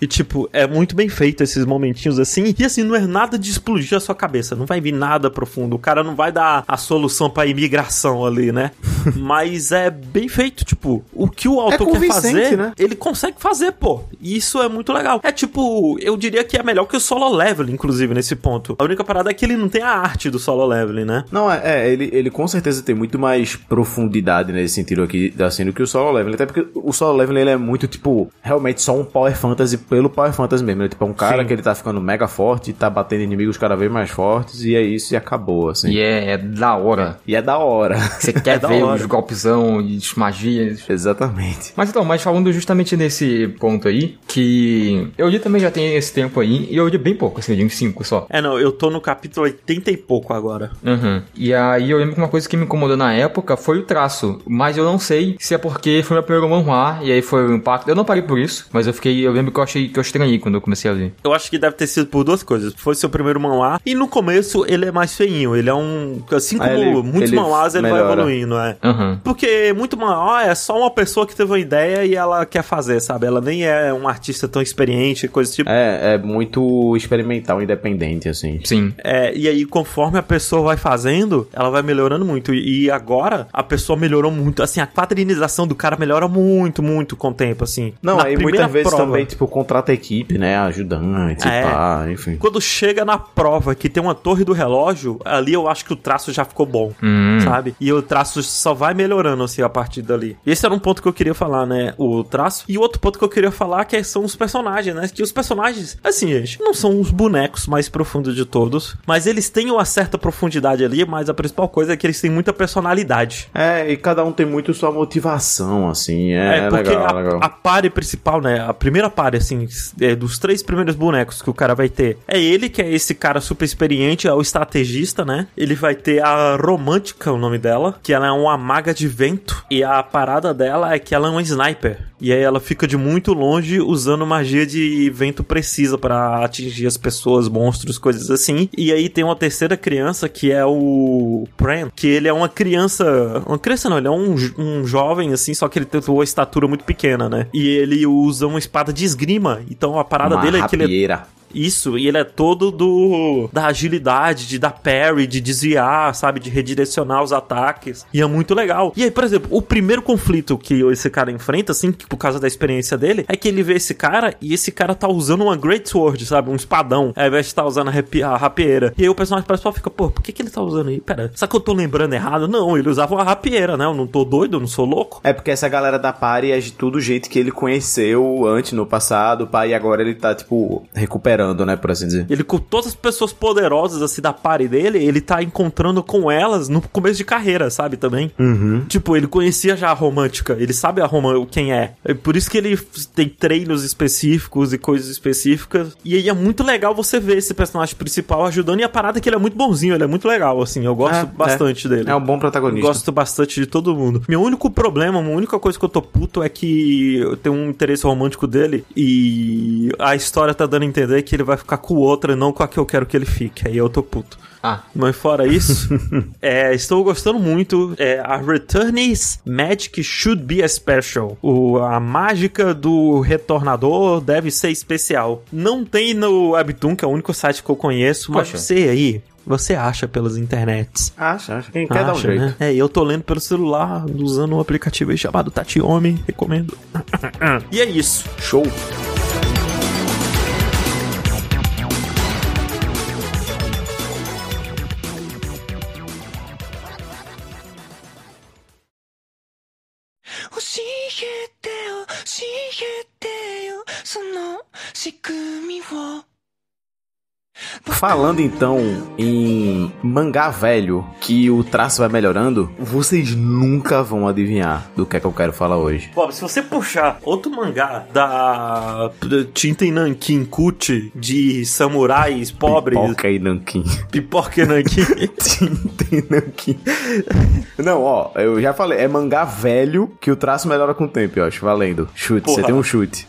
E tipo, é muito bem feito esses momentinhos assim. E assim, não é nada de explodir a sua cabeça. Não vai vir nada profundo. O cara não vai dar a solução pra imigração ali, né? Mas é bem feito, tipo, o que o autor quer convincente, fazer, né? ele consegue fazer, pô. E isso é muito legal. É tipo, eu diria que é melhor que o solo leveling, inclusive, nesse ponto. A única parada é que ele não tem a arte do solo leveling, né? Não, é, é, ele, ele com certeza tem muito mais profundidade nesse sentido aqui, assim, do que o solo leveling. Até porque o solo leveling ele é muito, tipo, realmente só um power fantasy pelo power fantasy mesmo. Ele, tipo, é um cara Sim. que ele tá ficando mega forte, tá batendo inimigos cada vez mais fortes, e é isso e acabou, assim. E é, é da hora. E é da hora. Você quer É ver hora. os golpezão e as magias. Exatamente. Mas então, mas falando justamente nesse ponto aí, que eu li também já tem esse tempo aí, e eu li bem pouco, assim, eu li uns 5 só. É, não, eu tô no capítulo 80 e pouco agora. Uhum. E aí eu lembro que uma coisa que me incomodou na época foi o traço, mas eu não sei se é porque foi meu primeiro manhwa, e aí foi o impacto. Eu não parei por isso, mas eu fiquei, eu lembro que eu achei que eu estranhei quando eu comecei a ler. Eu acho que deve ter sido por duas coisas. Foi seu primeiro manhwa, e no começo ele é mais feinho. Ele é um. Assim como Ah, ele- muitos ele manhwas, ele vai melhora. evoluindo, é. Aham. Porque muito manhwa é só uma pessoa que teve uma ideia e ela quer fazer, sabe? Ela nem é um artista tão experiente, coisa do tipo. É, é muito experimental, independente, assim. Sim. É, e aí, conforme a pessoa vai fazendo, ela vai melhorando muito. E agora, a pessoa melhorou muito. Assim, a quadrinização do cara melhora muito, muito com o tempo, assim. Não, Na aí muitas vezes prova, também, tipo, contrata equipe, né? Ajudante, É. pá, enfim. Quando chega na prova que tem uma torre do relógio, ali eu acho que o traço já ficou bom. Hum. Sabe? E o traço só vai melhorando, assim, a partir dali. Esse era um ponto que eu queria falar, né? O traço. E o outro ponto que eu queria falar que são os personagens, né? Que os personagens, assim, gente, não são os bonecos mais profundos de todos, mas eles têm uma certa profundidade ali, mas a principal coisa é que eles têm muita personalidade. É, e cada um tem muito sua motivação, assim. É, É, porque legal, a, legal. a pare principal, né? A primeira pare, assim, é, dos três primeiros bonecos que o cara vai ter. É ele, que é esse cara super experiente, é o estrategista, né? Ele vai ter a Romântica, o nome dela, que ela é uma maga de vento. E a parada dela é que ela é uma sniper. E aí ela fica de muito longe usando magia de vento precisa pra atingir as pessoas, monstros, coisas assim. E aí tem uma terceira criança que é o Pran, que ele é uma criança. Uma criança não, ele é um, um jovem, assim, só que ele tem uma estatura muito pequena, né? E ele usa uma espada de esgrima. Então a parada Uma dele é que ele é. Isso, e ele é todo do da agilidade, de dar parry, de desviar, sabe, de redirecionar os ataques. E é muito legal. E aí, por exemplo, o primeiro conflito que esse cara enfrenta, assim, por causa da experiência dele, é que ele vê esse cara e esse cara tá usando uma Great Sword, sabe, um espadão, ao invés de estar usando a, a rapieira. E aí o personagem principal fica, pô, por que, que ele tá usando aí? Pera, será que eu tô lembrando errado? Não, ele usava uma rapieira, né? Eu não tô doido, eu não sou louco. É porque essa galera da Pari é de tudo gente que ele conheceu antes, no passado, pá, e agora ele tá, tipo, recuperando, né, por assim dizer. Ele com todas as pessoas poderosas assim da party dele, ele tá encontrando com elas no começo de carreira, sabe também? Tipo, ele conhecia já a romântica, ele sabe a Roma quem é. É por isso que ele tem treinos específicos e coisas específicas. E aí é muito legal você ver esse personagem principal ajudando e a parada é que ele é muito bonzinho, ele é muito legal assim, eu gosto É, bastante dele. É um bom protagonista. Gosto bastante de todo mundo. Meu único problema, a única coisa que eu tô puto é que eu tenho um interesse romântico dele e a história tá dando a entender que ele vai ficar com outra e não com a que eu quero que ele fique. Aí eu tô puto. Ah, Mas fora isso, é, estou gostando muito. É, a Returnees Magic Should Be a Special. O, a mágica do retornador deve ser especial. Não tem no Webtoon, que é o único site que eu conheço, mas Poxa. você aí, você acha pelas internets. Acha, acha. Quem quer dar um Acha, jeito. né? É, e eu tô lendo pelo celular, usando um aplicativo aí chamado Tatiomi, recomendo. e é isso. Show. 教えてよ。教えてよ。その仕組みを。Falando então em mangá velho, que o traço vai melhorando, vocês nunca vão adivinhar do que é que eu quero falar hoje. Bob, se você puxar outro mangá da Tinta Nankin Kuti de samurais pobres, Pipoca e nanquim. pipoca e nankin, Tinta e nanquim. Não, ó, eu já falei, é mangá velho que o traço melhora com o tempo, eu acho. Valendo. Chute, você Porra. tem um chute.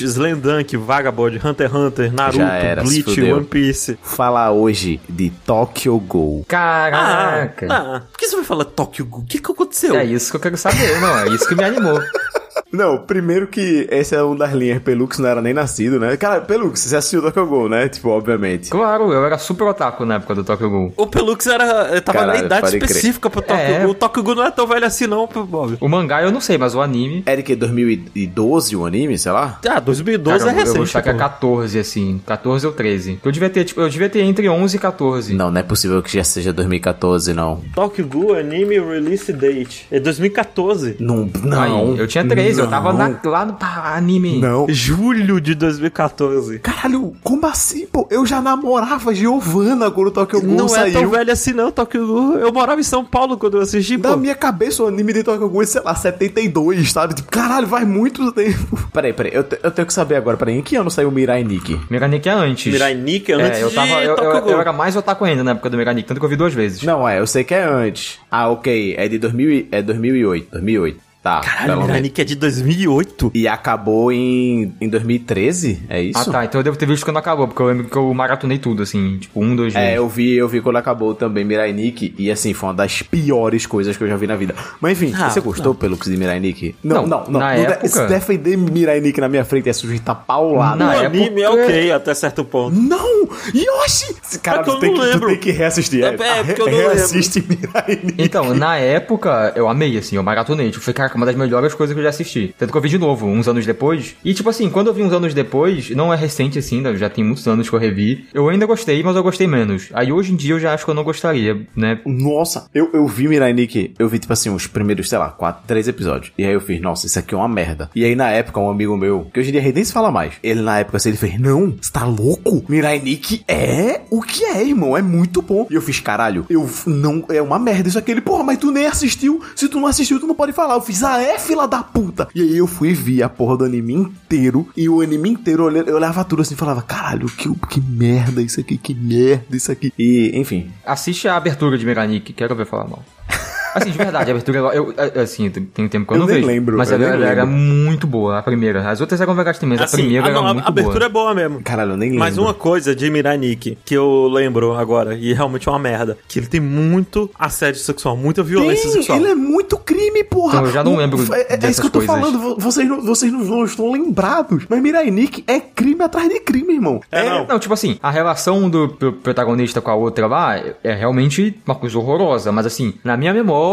Slandunk, Vagabond, Hunter x Hunter, Naruto, Bleach. One Piece. Falar hoje de Tokyo Ghoul. caraca. Ah, por que você vai falar Tokyo Ghoul? O que que aconteceu? É isso que eu quero saber, não. É isso que me animou. Não, primeiro que esse é um das linhas. Pelux não era nem nascido, né? Cara, Pelux, você assistiu Tokyo Ghoul, né? Tipo, obviamente. Claro, eu era super otaku na época do Tokyo Ghoul. O Pelux era. Tava Caralho, na idade pode crer. específica pro Tokyo É. Ghoul. O Tokyo Ghoul não é tão velho assim, não, Bob. O mangá eu não sei, mas o anime... Era que 2012 o anime, sei lá? Ah, 2012 Cara, é eu- eu vou recente. chutar que é pô. 14, assim. 14 ou 13. Eu devia ter, tipo, eu devia ter entre 11 e 14. Não, não é possível que já seja 2014, não. Tokyo Ghoul Anime Release Date. É 2014. Não, não. Aí, eu tinha 13, eu tava não. na- lá no pá, anime. Não. Julho de 2014. Caralho, como assim, pô? Eu já namorava Giovanna quando o Tokyo Ghoul Não é saiu. tão velho assim, não, Tokyo Ghoul. Eu morava em São Paulo quando eu assisti, Na pô. minha cabeça, o anime de Tokyo Ghoul é, sei lá, 72, sabe? Tipo, caralho, faz muito tempo. Peraí, peraí, eu, eu tenho que saber agora, peraí, em que ano saiu Mirai Nikki? Miranik é antes. Mirai Nikki é antes É, eu de tava. Eu, Tokyo eu, eu era mais otaku ainda na época do Miranik, tanto que eu vi duas vezes. Não, é, eu sei que é antes. Ah, ok, é de 2000, e- é 2008, 2008. Tá, Caralho, pelo Mirai menos. Nikki é de 2008. E acabou em, em 2013, é isso? Ah tá, então eu devo ter visto quando acabou, porque eu lembro que eu maratonei tudo, assim, tipo, um, dois É, eu vi, eu vi quando acabou também Mirai Nikki e assim, foi uma das piores coisas que eu já vi na vida. Mas enfim, Ah, você gostou pelo que de Mirai Nikki? Não, Não, não, não. na não de- época- se defender Mirai Nikki na minha frente é sujeitar paulada. Na o época- anime é ok até certo ponto. Não! Yoshi! Esse Cara, É tu, tem não que, tu lembro. tem que reassistir. É, é, porque eu não reassiste Mirai Nikki. Então, na época, eu amei, assim, eu maratonei. Tipo, foi, cara, uma das melhores coisas que eu já assisti. Tanto que eu vi de novo, uns anos depois. E, tipo assim, quando eu vi uns anos depois, não é recente, assim, né, já tem muitos anos que eu revi. Eu ainda gostei, mas eu gostei menos. Aí, hoje em dia, eu já acho que eu não gostaria, né? Nossa, eu, eu vi Mirai Nikki, eu vi tipo assim, os primeiros, sei lá, quatro, três episódios. E aí eu fiz, nossa, isso aqui é uma merda. E aí na época, um amigo meu, que hoje em dia nem se fala mais, ele na época assim, ele fez, não, você tá louco? Mirai Nikki é o que é, irmão, é muito bom. E eu fiz, caralho, eu não, é uma merda isso aqui. Ele, porra, mas tu nem assistiu. Se tu não assistiu, tu não pode falar. Eu fiz, ah, é, fila da puta. E aí eu fui e vi a porra do anime inteiro. E o anime inteiro, eu olhava, eu olhava tudo assim e falava, caralho, que, que merda isso aqui, que merda isso aqui. E, enfim, Assiste a abertura de Miranik, quero ver falar mal. Assim, de verdade, a abertura, eu, eu- assim, tem um tempo que eu, Eu não nem vejo. lembro, mas eu ela, era muito boa, a primeira. As outras eram legais também, mas a Assim, primeira ah, era não, a muito abertura boa. é boa mesmo. caralho, eu nem lembro. Mas uma coisa de Mirai Nikki, que eu lembro agora, e realmente é uma merda, que ele tem muito assédio sexual, muita violência Tem, sexual. ele é muito crime, porra. Então, eu já não O- lembro É, é dessas isso que eu tô coisas. falando. vo- Vocês não, vocês não, estão lembrados. Mas Mirai Nikki é crime atrás de crime, irmão. É, não. Não, tipo assim, a relação do pro- protagonista com a outra lá é- é realmente uma coisa horrorosa, mas assim, na minha memória,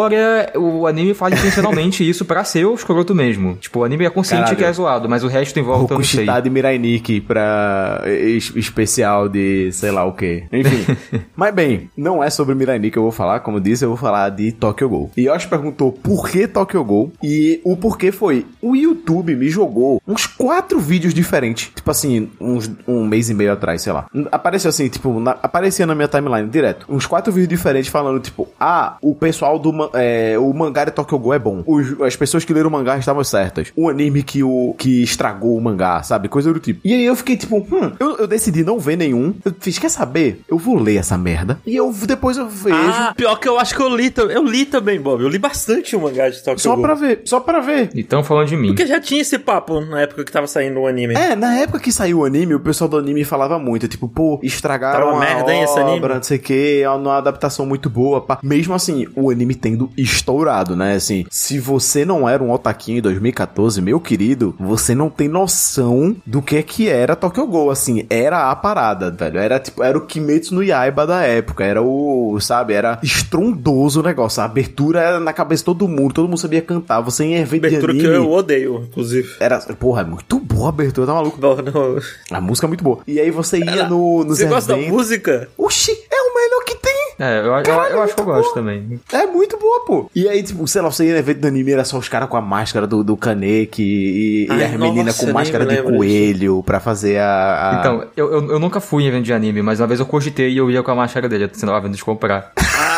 o anime faz intencionalmente isso pra ser o escroto mesmo. Tipo, o anime é consciente Caralho. que é zoado, mas o resto em volta eu não sei. De Mirai Nikki pra es- especial de sei lá o que. Enfim. Mas bem, não é sobre Mirai Nikki que eu vou falar. Como eu disse, eu vou falar de Tokyo Ghoul. E Yoshi perguntou por que Tokyo Ghoul. E o porquê foi: o YouTube me jogou uns quatro vídeos diferentes. Tipo assim, uns, um mês e meio atrás, sei lá. Apareceu assim, tipo, na- aparecia na minha timeline direto. Uns quatro vídeos diferentes falando, tipo, ah, o pessoal do é, o mangá de Tokyo Ghoul é bom. Os- as pessoas que leram o mangá estavam certas. O anime que, o, que estragou o mangá, sabe? Coisa do tipo. E aí eu fiquei tipo, hum, eu, eu decidi não ver nenhum. Eu fiz, quer saber? Eu vou ler essa merda. E eu depois eu vejo. Ah, pior que eu acho que eu li, tam- eu li também, Bob. Eu li bastante o mangá de Tokyo só Ghoul. pra ver, só pra ver. Então, falando de mim. Porque já tinha esse papo na época que tava saindo o anime. É, na época que saiu o anime, o pessoal do anime falava muito, tipo, pô, estragaram Tá uma a merda, hein, esse obra, anime? não sei o que, é uma adaptação muito boa, pá. Mesmo assim, o anime estourado, né, assim, se você não era um otaquinho em 2014, meu querido, você não tem noção do que é que era Tokyo Ghoul, assim, era a parada, velho, era tipo, era o Kimetsu no Yaiba da época, era o, sabe, era estrondoso o negócio, a abertura era na cabeça de todo mundo, todo mundo sabia cantar, você ia ver de Abertura que eu odeio, inclusive. Era, porra, é muito boa a abertura, tá maluco? Bom, não- A música é muito boa. E aí você ia Ela- no, nos Você gosta da música? Oxi, é o melhor que tem. É, eu, eu, Caralho, eu acho que eu gosto boa. também. É muito boa, pô. E aí, tipo, sei lá, você ia no evento do anime, era só os caras com a máscara do, do Kaneki e, e as meninas com máscara de coelho pra fazer a. a- Então, eu, eu, eu nunca fui em evento de anime, mas uma vez eu cogitei e eu ia com a máscara dele, eu tava vendo de comprar.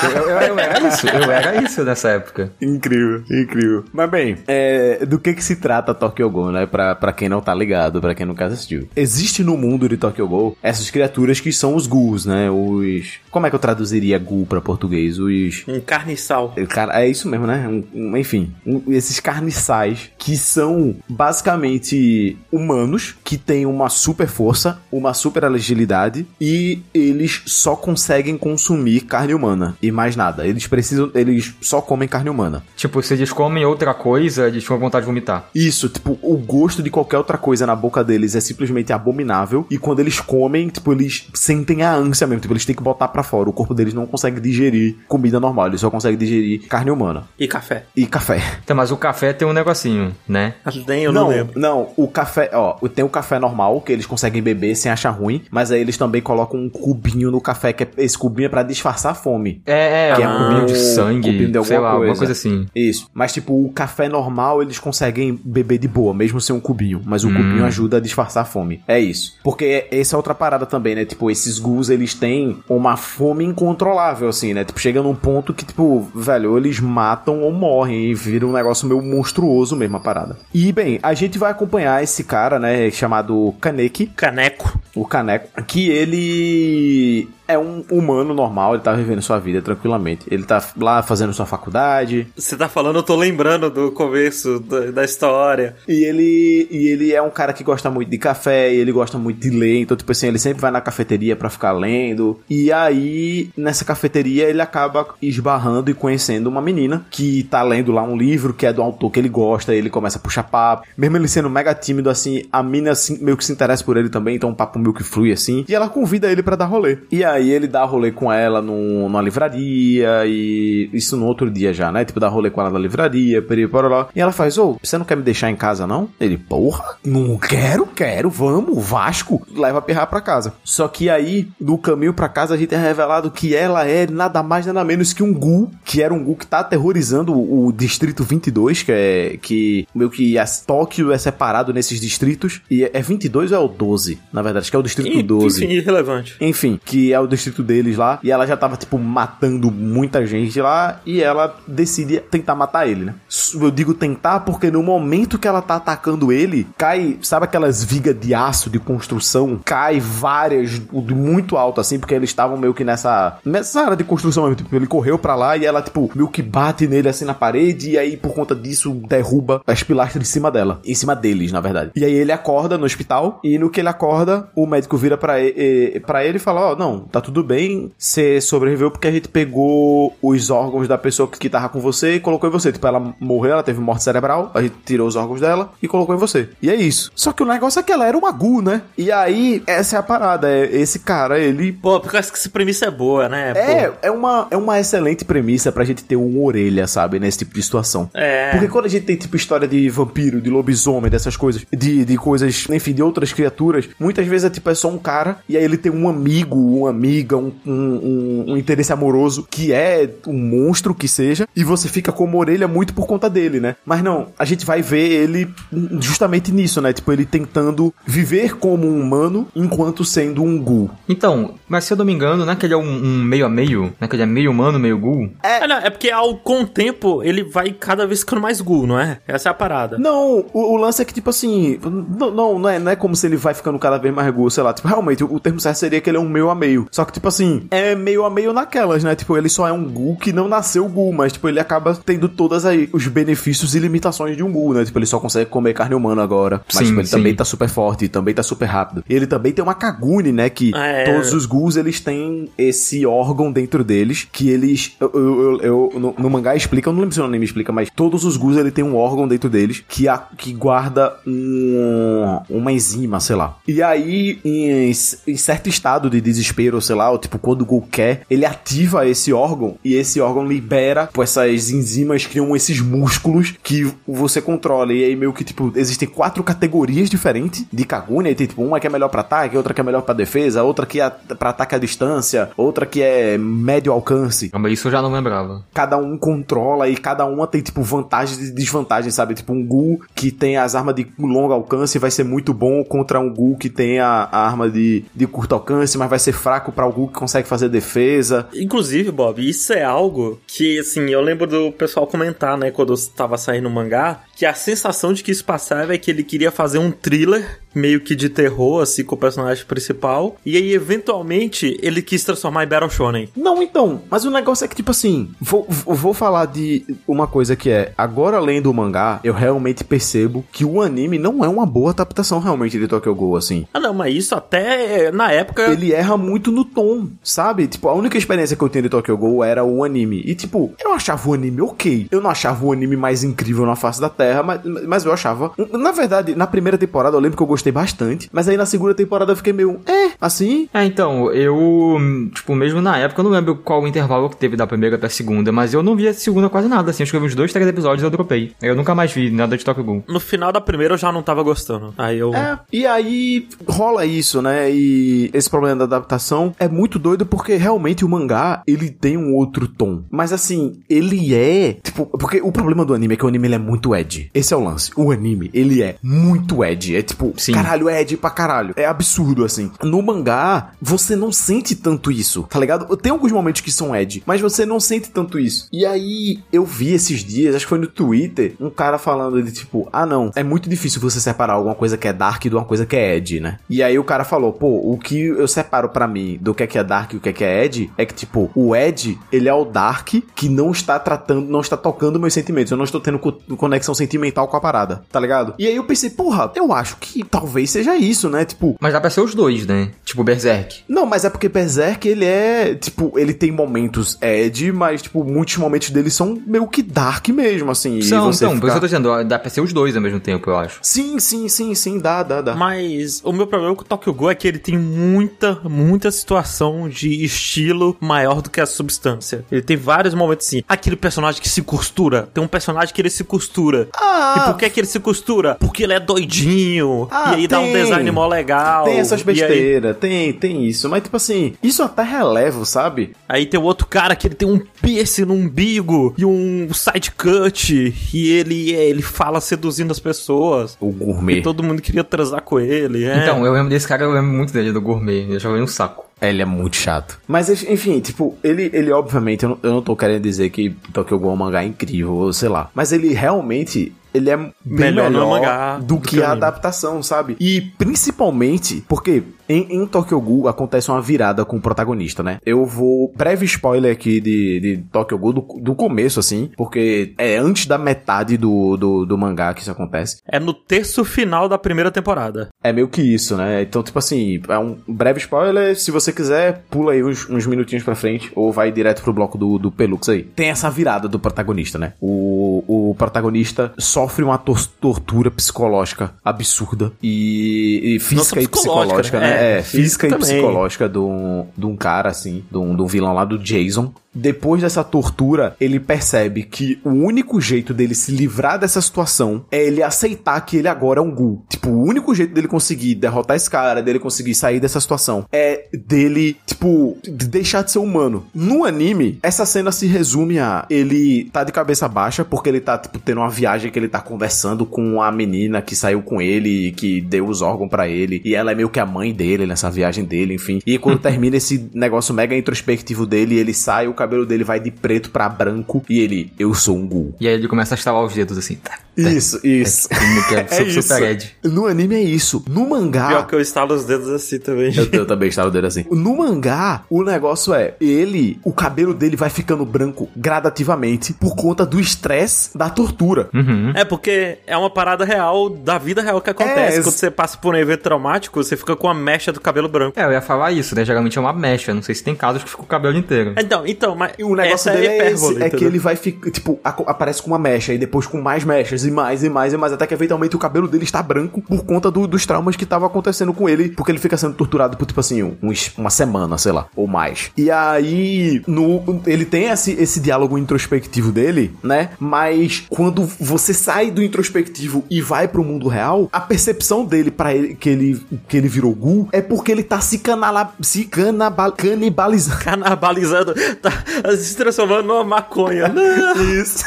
Eu, eu, eu- era isso, eu era isso nessa época. Incrível, incrível. Mas bem, é, do que que se trata Tokyo Ghoul, né? Pra, pra quem não tá ligado, pra quem nunca assistiu. Existe no mundo de Tokyo Ghoul essas criaturas que são os ghouls, né? Os... Como é que eu traduziria ghoul pra português? Os... Um carniçal. Cara, é isso mesmo, né? Um- um- enfim, um- esses carniçais que são basicamente humanos que têm uma super força, uma super agilidade e eles só conseguem consumir carne humana. E mais nada. Eles precisam, eles só comem carne humana. Tipo, se eles comem outra coisa, eles ficam com vontade de vomitar. Isso, tipo, o gosto de qualquer outra coisa na boca deles é simplesmente abominável. E quando eles comem, tipo, eles sentem a ânsia mesmo. Tipo, eles têm que botar pra fora. O corpo deles não consegue digerir comida normal, eles só conseguem digerir carne humana. E café. E café. Então, mas o café tem um negocinho, né? Nem eu não, não, lembro. não, o café, ó, tem o café normal, que eles conseguem beber sem achar ruim, mas aí eles também colocam um cubinho no café, que é, esse cubinho é pra disfarçar a fome. É, é, Que é um cubinho de um sangue, cubinho de sei alguma lá, alguma coisa. coisa assim. Isso. Mas, tipo, o café normal eles conseguem beber de boa, mesmo sem um cubinho. Mas o Hum. cubinho ajuda a disfarçar a fome. É isso. Porque essa é outra parada também, né? Tipo, esses ghouls, eles têm uma fome incontrolável, assim, né? Tipo, chega num ponto que, tipo, velho, ou eles matam ou morrem e vira um negócio meio monstruoso mesmo a parada. E, bem, a gente vai acompanhar esse cara, né? Chamado Kaneki, Caneco. o Caneco, que ele é um humano normal, ele tá vivendo sua vida tranquilamente. Ele tá lá fazendo sua faculdade, Você tá falando, eu tô lembrando do começo da, da história. E ele, e ele é um cara que gosta muito de café, e ele gosta muito de ler, então, tipo assim, ele sempre vai na cafeteria pra ficar lendo. E aí, nessa cafeteria, ele acaba esbarrando e conhecendo uma menina que tá lendo lá um livro que é do autor que ele gosta, e ele começa a puxar papo. Mesmo ele sendo mega tímido, assim, a mina assim, meio que se interessa por ele também, então o papo meio que flui assim. E ela convida ele pra dar rolê. E aí ele dá rolê com ela num, numa livraria, e isso no outro dia já, né? Tipo, dá rolê com ela na livraria, lá. E ela faz, ô, você não quer me deixar em casa, não? Ele, porra, não quero, quero, vamos, Vasco. Leva a perrar pra casa. Só que aí, no caminho pra casa, a gente é revelado que ela é nada mais, nada menos que um Gu, que era um Gu que tá aterrorizando o, o Distrito 22, que é, que meio que a Tóquio é separado nesses distritos. E é 22 ou é o 12? Na verdade, acho que é o Distrito E, 12. Enfim, irrelevante. Enfim, que é o distrito deles lá. E ela já tava, tipo, matando muita gente lá. E ela decide tentar matar ele, né? Eu digo tentar porque no momento que ela tá atacando ele, cai, sabe aquelas vigas de aço de construção? Cai várias muito alto, assim, porque eles estavam meio que nessa, nessa área de construção mesmo. Tipo, ele correu pra lá e ela, tipo, meio que bate nele assim na parede. E aí, por conta disso, derruba as pilastras em cima dela. Em cima deles, na verdade. E aí ele acorda no hospital. E no que ele acorda, o médico vira pra ele, e fala: Ó, não, tá tudo bem. Você sobreviveu porque a gente pegou os órgãos da pessoa que tava com você e colocou em você. Tipo, ela morreu, ela teve morte cerebral. A gente tirou os órgãos dela e colocou em você. E é isso. Só que o negócio é que ela era uma Gu, né? E aí, essa é a parada. É, esse cara, ele Pô, porque eu acho que essa premissa é boa, né? Pô. é, é uma, é uma excelente premissa pra gente ter uma orelha, sabe, nesse tipo de situação. É. Porque quando a gente tem, tipo, história de vampiro, de lobisomem, dessas coisas, de, de coisas, enfim, de outras criaturas, muitas vezes é, tipo, é só um cara, e aí ele tem um amigo, uma amiga, um, um, um- interesse amoroso, que é um monstro que seja, e você fica com uma orelha muito por conta dele, né? Mas não, a gente vai ver ele justamente nisso, né? Tipo, ele tentando viver como um humano, enquanto sendo um ghoul. Então, mas se eu não me engano, não é que ele é um, um meio a meio? Não é que ele é meio humano, meio ghoul? É, não, é porque ao, com o tempo ele vai cada vez ficando mais ghoul, não é? Essa é a parada. Não, o, o lance é que, tipo assim, não, não, não, é, não é como se ele vai ficando cada vez mais ghoul, sei lá. Tipo, realmente, o, o termo certo seria que ele é um meio a meio. Só que, tipo assim, é meio a meio naquelas, né? Tipo, ele só é um ghoul que não nasceu ghoul, mas, tipo, ele acaba tendo todos aí os benefícios e limitações de um ghoul, né? Tipo, ele só consegue comer carne humana agora. Mas, Sim, tipo, ele sim. também tá super forte, também tá super rápido. Ele também tem uma Kagune, né? Que É. todos os ghouls, eles têm esse órgão dentro deles, que eles... Eu, eu, eu- eu- no, no mangá explica, eu não lembro se o anime explica, mas todos os ghouls, ele tem um órgão dentro deles que, a, que guarda um, uma enzima, sei lá. E aí, em, em certo estado de desespero, sei lá, ou tipo, quando o ghoul quer, ele ativa esse órgão e esse órgão libera, tipo, essas enzimas criam esses músculos que você controla. E aí meio que, tipo, existem quatro categorias diferentes de Kagune. Aí tem, tipo, uma que é melhor pra ataque, outra que é melhor pra defesa, outra que é pra ataque à distância, outra que é médio alcance Mas isso eu já não lembrava. cada um controla e cada uma tem, tipo, vantagens e desvantagens, sabe? Tipo, um Ghoul que tem as armas de longo alcance vai ser muito bom contra um Ghoul que tem a, a arma de, de curto alcance, mas vai ser fraco pra o Ghoul que consegue fazer defesa. Inclusive, Bob, isso é algo que, assim, eu lembro do pessoal comentar, né, quando estava saindo o mangá, que a sensação de que isso passava é que ele queria fazer um thriller meio que de terror, assim, com o personagem principal, e aí, eventualmente, ele quis transformar em Battle Shonen. Não, então, mas o negócio é que, tipo assim, vou, vou vou falar de uma coisa que é, agora lendo o mangá, eu realmente percebo que o anime não é uma boa adaptação realmente de Tokyo Ghoul, assim. Ah, não, mas isso até na época... Ele erra muito no outro tom, sabe? Tipo, a única experiência que eu tenho de Tokyo Ghoul era o anime. E, tipo, eu achava o anime ok. Eu não achava o anime mais incrível na face da Terra, mas, mas eu achava. Na verdade, na primeira temporada eu lembro que eu gostei bastante, mas aí na segunda temporada eu fiquei meio, é, assim. É, então, eu, tipo, mesmo na época, eu não lembro qual o intervalo que teve da primeira até a segunda, mas eu não vi a segunda quase nada, assim, acho que eu vi uns dois, três episódios e eu dropei. Eu nunca mais vi nada de Tokyo Ghoul. No final da primeira eu já não tava gostando. Aí eu. É, e aí rola isso, né? E esse problema da adaptação é muito doido porque realmente o mangá, ele tem um outro tom. Mas assim, ele é, tipo, porque o problema do anime é que o anime ele é muito edgy. Esse é o lance. O anime, ele é muito edgy. É tipo, Sim. caralho, é edgy pra caralho. É absurdo, assim. No mangá, você não sente tanto isso, tá ligado? Tem alguns momentos que são edgy, mas você não sente tanto isso. E aí, eu vi esses dias, acho que foi no Twitter, um cara falando de tipo, ah não, é muito difícil você separar alguma coisa que é dark de uma coisa que é edgy, né? E aí o cara falou, pô, o que eu separo pra mim do que é que é dark e o que é que é edgy é que tipo, o edgy, ele é o dark que não está tratando, não está tocando meus sentimentos. Eu não estou tendo co- conexão sentimental com a parada, tá ligado? E aí eu pensei, porra, eu acho que talvez seja isso, né? Tipo, Mas dá pra ser os dois, né? Tipo, Berserk. não, mas é porque Berserk, ele é, tipo, ele tem momentos Ed, mas, tipo, muitos momentos dele são meio que dark mesmo, assim. e São, você então, por isso eu tô dizendo, dá pra ser os dois ao mesmo tempo, eu acho. Sim, sim, sim, sim, dá, dá, dá. Mas o meu problema com o Tokyo Ghoul é que ele tem muita, muita situação de estilo maior do que a substância. Ele tem vários momentos assim. Aquele personagem que se costura. Tem um personagem que ele se costura. Ah, E por que que ele se costura? Porque ele é doidinho. Ah, e aí dá um tem. design mó legal. Tem essas E aí- besteiras, tem, tem isso. Mas, tipo assim, isso até relevo, sabe? Aí tem o outro cara que ele tem um piercing no umbigo e um side cut. E ele, ele fala seduzindo as pessoas. O gourmet. E todo mundo queria transar com ele. É. Então, eu lembro desse cara, eu lembro muito dele, do gourmet. Eu joguei um saco. Ele é muito chato. Mas, enfim, tipo, ele, ele obviamente, eu não, eu não tô querendo dizer que Tokyo Ghoul é um mangá incrível, ou sei lá. Mas ele realmente, ele é Melhor melhor, mangá do, do que, que a adaptação, sabe? E principalmente, porque em, em Tokyo Ghoul acontece uma virada com o protagonista, né? Eu vou, breve spoiler aqui de, de Tokyo Ghoul, do, do começo, assim, porque é antes da metade do, do, do mangá que isso acontece. É no terço final da primeira temporada. É meio que isso, né? Então, tipo assim, é um breve spoiler. Se você quiser, pula aí uns, uns minutinhos pra frente ou vai direto pro bloco do, do Pelux aí. Tem essa virada do protagonista, né? O, o protagonista sofre uma tor- tortura psicológica absurda e, e física e psicológica, né? né? É, É, física e também. psicológica de um, de um cara, assim, de um, de um vilão lá do Jason. Depois dessa tortura, ele percebe que o único jeito dele se livrar dessa situação é ele aceitar que ele agora é um ghoul. Tipo, o único jeito dele conseguir derrotar esse cara, dele conseguir sair dessa situação, é dele, tipo, de deixar de ser humano. No anime, essa cena se resume a ele tá de cabeça baixa porque ele tá, tipo, tendo uma viagem que ele tá conversando com a menina que saiu com ele e que deu os órgãos pra ele. E ela é meio que a mãe dele nessa viagem dele, enfim. E quando termina esse negócio mega introspectivo dele, ele sai, o cabelo dele vai de preto pra branco e ele, eu sou um ghoul. E aí ele começa a estalar os dedos assim. Tá, Isso, isso. Como que é, É isso. Ed. No anime é isso. No mangá. Pior que eu estalo os dedos assim também. Eu, eu também estava dele assim. No mangá, o negócio é, ele, o cabelo dele vai ficando branco gradativamente por conta do estresse da tortura. Uhum. É porque é uma parada real da vida real que acontece. É, Quando você passa por um evento traumático, você fica com a mecha do cabelo branco. É, eu ia falar isso, né? Geralmente é uma mecha. Não sei se tem casos que fica o cabelo inteiro. Então, então, mas E o negócio essa dele é é, esse, é que ele vai ficar, tipo, aparece com uma mecha e depois com mais mechas e mais e mais e mais, até que eventualmente o cabelo dele está branco por conta do- dos traumas que estavam acontecendo com ele, porque ele fica sendo torturado por, tipo assim, um- uma semana, sei lá, ou mais. E aí, no, ele tem esse, esse diálogo introspectivo dele, né? Mas quando você sai do introspectivo e vai pro mundo real, a percepção dele para ele que ele que ele virou Gu é porque ele tá se canala, se canabal, canibalizando. Canabalizando, tá se transformando numa maconha. Isso.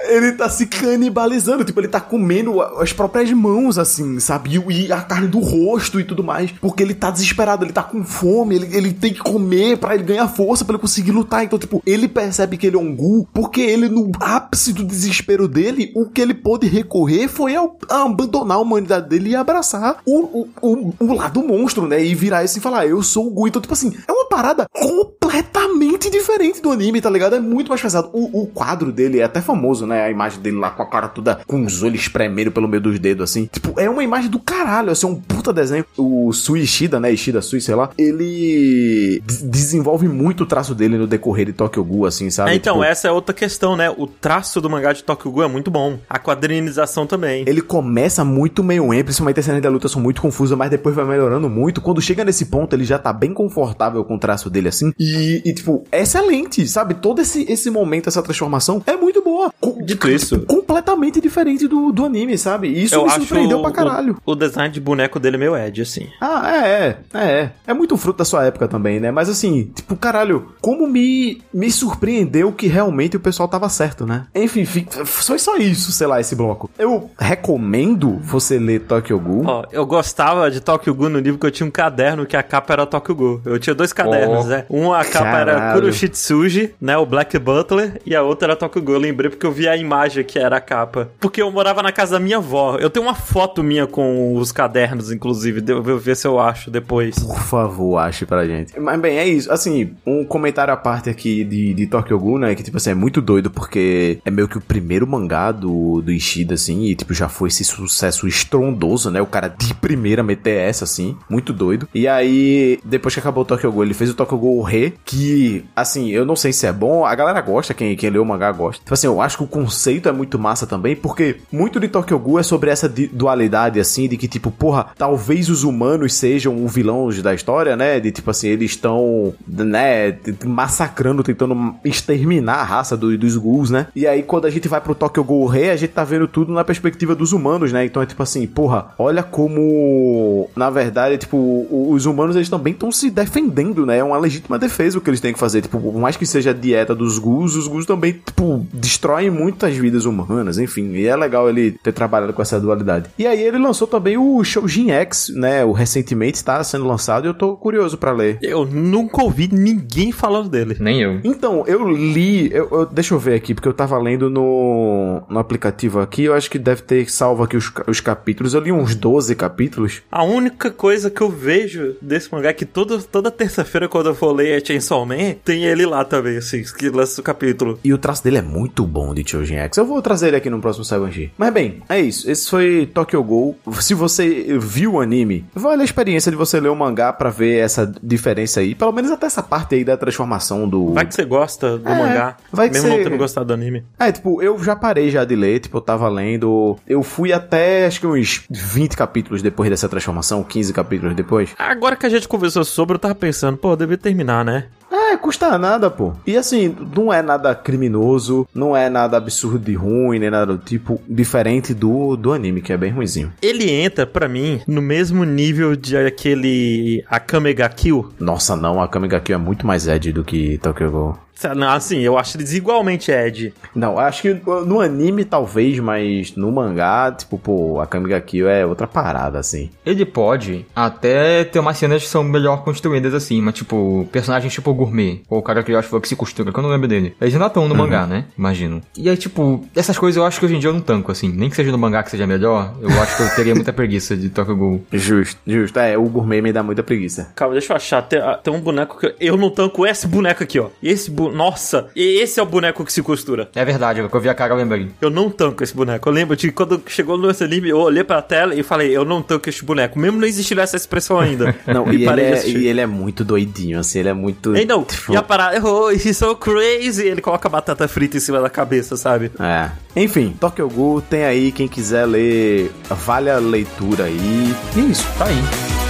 Ele tá se canibalizando, tipo, ele tá comendo as próprias mãos, assim, sabe? E, a carne do rosto e tudo mais. Porque ele tá desesperado, ele tá com fome, ele, ele tem que comer pra ele ganhar força, pra ele conseguir lutar. Então, tipo, ele percebe que ele é um Gu, porque ele, no ápice do desespero dele, o que ele pôde recorrer foi ao, a abandonar a humanidade dele e abraçar o, o, o, o lado monstro, né? E virar esse e falar, eu sou o Gu. Então, tipo assim, é uma parada completamente diferente do anime, tá ligado? É muito mais pesado. O, o quadro dele, até famoso, né? A imagem dele lá com a cara toda com os olhos espremendo pelo meio dos dedos, assim. Tipo, é uma imagem do caralho, assim, é um puta desenho. O Sui Ishida, né? Ishida Sui, sei lá, ele desenvolve muito o traço dele no decorrer de Tokyo Ghoul, assim, sabe? É, então, tipo, essa é outra questão, né? O traço do mangá de Tokyo Ghoul é muito bom. A quadrinização também. Ele começa muito meio em, principalmente as cenas da luta são muito confusas, mas depois vai melhorando muito. Quando chega nesse ponto, ele já tá bem confortável com o traço dele, assim. E, e tipo, é excelente, sabe? Todo esse, esse momento, essa transformação é muito boa. Dito isso. Completamente diferente do, do anime, sabe? E isso Eu me surpreendeu pra caralho. O, o design de boneco dele é meio Ed, assim. Ah, é, é, é, é. É muito fruto da sua época também, né? Mas assim, tipo, caralho, como me, me surpreendeu que realmente o pessoal tava certo, né? Enfim, fi- foi só isso, sei lá, esse bloco. Eu recomendo você ler Tokyo Ghoul. Ó, eu gostava de Tokyo Ghoul no nível que eu tinha um caderno que a capa era Tokyo Ghoul. Eu tinha dois cadernos, Ó. né? Um a capa era Caralho. Kuroshitsuji, né? O Black Butler, e a outra era Tokyo Ghoul. Eu lembrei porque eu vi a imagem que era a capa. Porque eu morava na casa da minha avó. Eu tenho uma foto minha com os cadernos, inclusive. Eu vou ver se eu acho depois. Por favor, ache pra gente. Mas bem, é isso. Assim, um comentário à parte aqui de, de Tokyo Ghoul, né? Que, tipo assim, é muito doido porque é meio que o primeiro mangá do, do Ishida, assim. E, tipo, já foi esse sucesso estrondoso, né? O cara de primeira meter essa, assim. Muito doido. E aí, depois que acabou o Tokyo Ghoul, ele fez o Tokyo Ghoul Re, que, assim, eu não sei se é bom. A galera gosta, quem, quem leu o mangá gosta. Tipo assim, eu acho que o conceito é muito massa também, porque muito de Tokyo Ghoul é sobre essa dualidade, assim, de que, tipo, porra, talvez os humanos sejam o vilão da história, né? De, tipo assim, eles estão, né, massacrando, tentando exterminar a raça do- dos ghouls, né? E aí, quando a gente vai pro Tokyo Ghoul Re, a gente tá vendo tudo na perspectiva dos humanos, né? Então é tipo assim, porra, olha como, na verdade, tipo, os humanos, eles também estão se defendendo, né? É uma legítima defesa o que eles têm que fazer. Tipo, por mais que seja a dieta dos ghouls, os ghouls também, tipo, destroem muitas vidas humanas, enfim. E é legal ele ter trabalhado com essa dualidade. E aí ele lançou também o Shoujin X, né? O recentemente está sendo lançado e eu tô curioso pra ler. Eu nunca ouvi ninguém falando dele. Nem eu. Então, eu li. eu- eu- deixa eu ver aqui, porque eu tava lendo no, no aplicativo aqui. Eu acho que deve ter salvo aqui os, os capítulos. Eu li uns 12 capítulos. A única coisa que eu vejo desse mangá é que toda, toda terça-feira, quando eu for ler Chainsaw Man, tem ele lá também, assim, que lança o capítulo. E o traço dele é muito bom de Choujin X. Eu vou trazer ele aqui no próximo Saibanji. Mas bem, é isso. Esse foi Tokyo Ghoul. Se você viu o anime, vale a experiência de você ler o mangá pra ver essa diferença aí. Pelo menos até essa parte aí da transformação do. Vai que você gosta do É, mangá, vai que mesmo não você- tendo gostado do anime. É, tipo, eu já parei já de ler, tipo, eu tava lendo. Eu fui até acho que uns 20 capítulos depois dessa transformação, 15 capítulos depois. Agora que a gente conversou sobre, eu tava pensando, pô, devia terminar, né? É, custa nada, pô. E assim, não é nada criminoso, não é nada absurdo e ruim, nem nada do tipo, diferente do, do anime, que é bem ruimzinho. Ele entra, pra mim, no mesmo nível de aquele Akame ga Kill. Nossa, não, a Kamiga Kill é muito mais Ed do que Tokyo Ghoul. Não, Assim, eu acho eles igualmente Ed. Não, acho que no anime talvez, mas no mangá, tipo, pô, a Kamiga Kill é outra parada, assim. Ele pode até ter umas cenas que são melhor construídas assim, mas tipo, personagens tipo gourmet, ou o cara que eu acho que foi que se costura, que eu não lembro dele. Eles ainda estão no mangá, né? Imagino. E aí, tipo, essas coisas eu acho que hoje em dia eu não tanco, assim. Nem que seja no mangá que seja melhor, eu acho que eu teria muita preguiça de Tokyo Ghoul. Justo, justo. É, o gourmet me dá muita preguiça. Calma, deixa eu achar. Tem, ah, tem um boneco que. Eu não tanco esse boneco aqui, ó. E esse boneco. Nossa! E esse é o boneco que se costura. É verdade, eu vi a cara eu lembrei. Eu não tanco esse boneco. Eu lembro de quando chegou no esse anime, eu olhei pra tela e falei, eu não tanco esse boneco. Mesmo não existindo essa expressão ainda. Não, e ele, parei de é, e ele é muito doidinho, assim, ele é muito. E não, tipo, e a parada, oh, he's so crazy. Ele coloca batata frita em cima da cabeça, sabe? É. Enfim, Tokyo Ghoul tem aí quem quiser ler, vale a leitura aí. E é isso. Tá aí.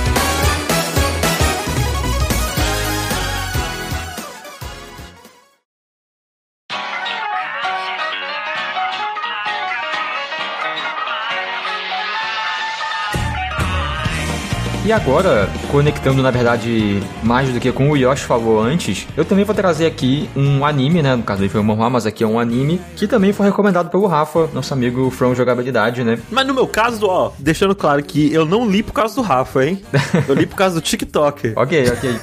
E agora, conectando na verdade mais do que com o Yoshi falou antes, eu também vou trazer aqui um anime, né? No caso ele foi um manhwa, mas aqui é um anime que também foi recomendado pelo Rafa, nosso amigo From Jogabilidade, né? Mas no meu caso, ó, deixando claro que eu não li por causa do Rafa, hein? Eu li por causa do TikTok. Ok, ok.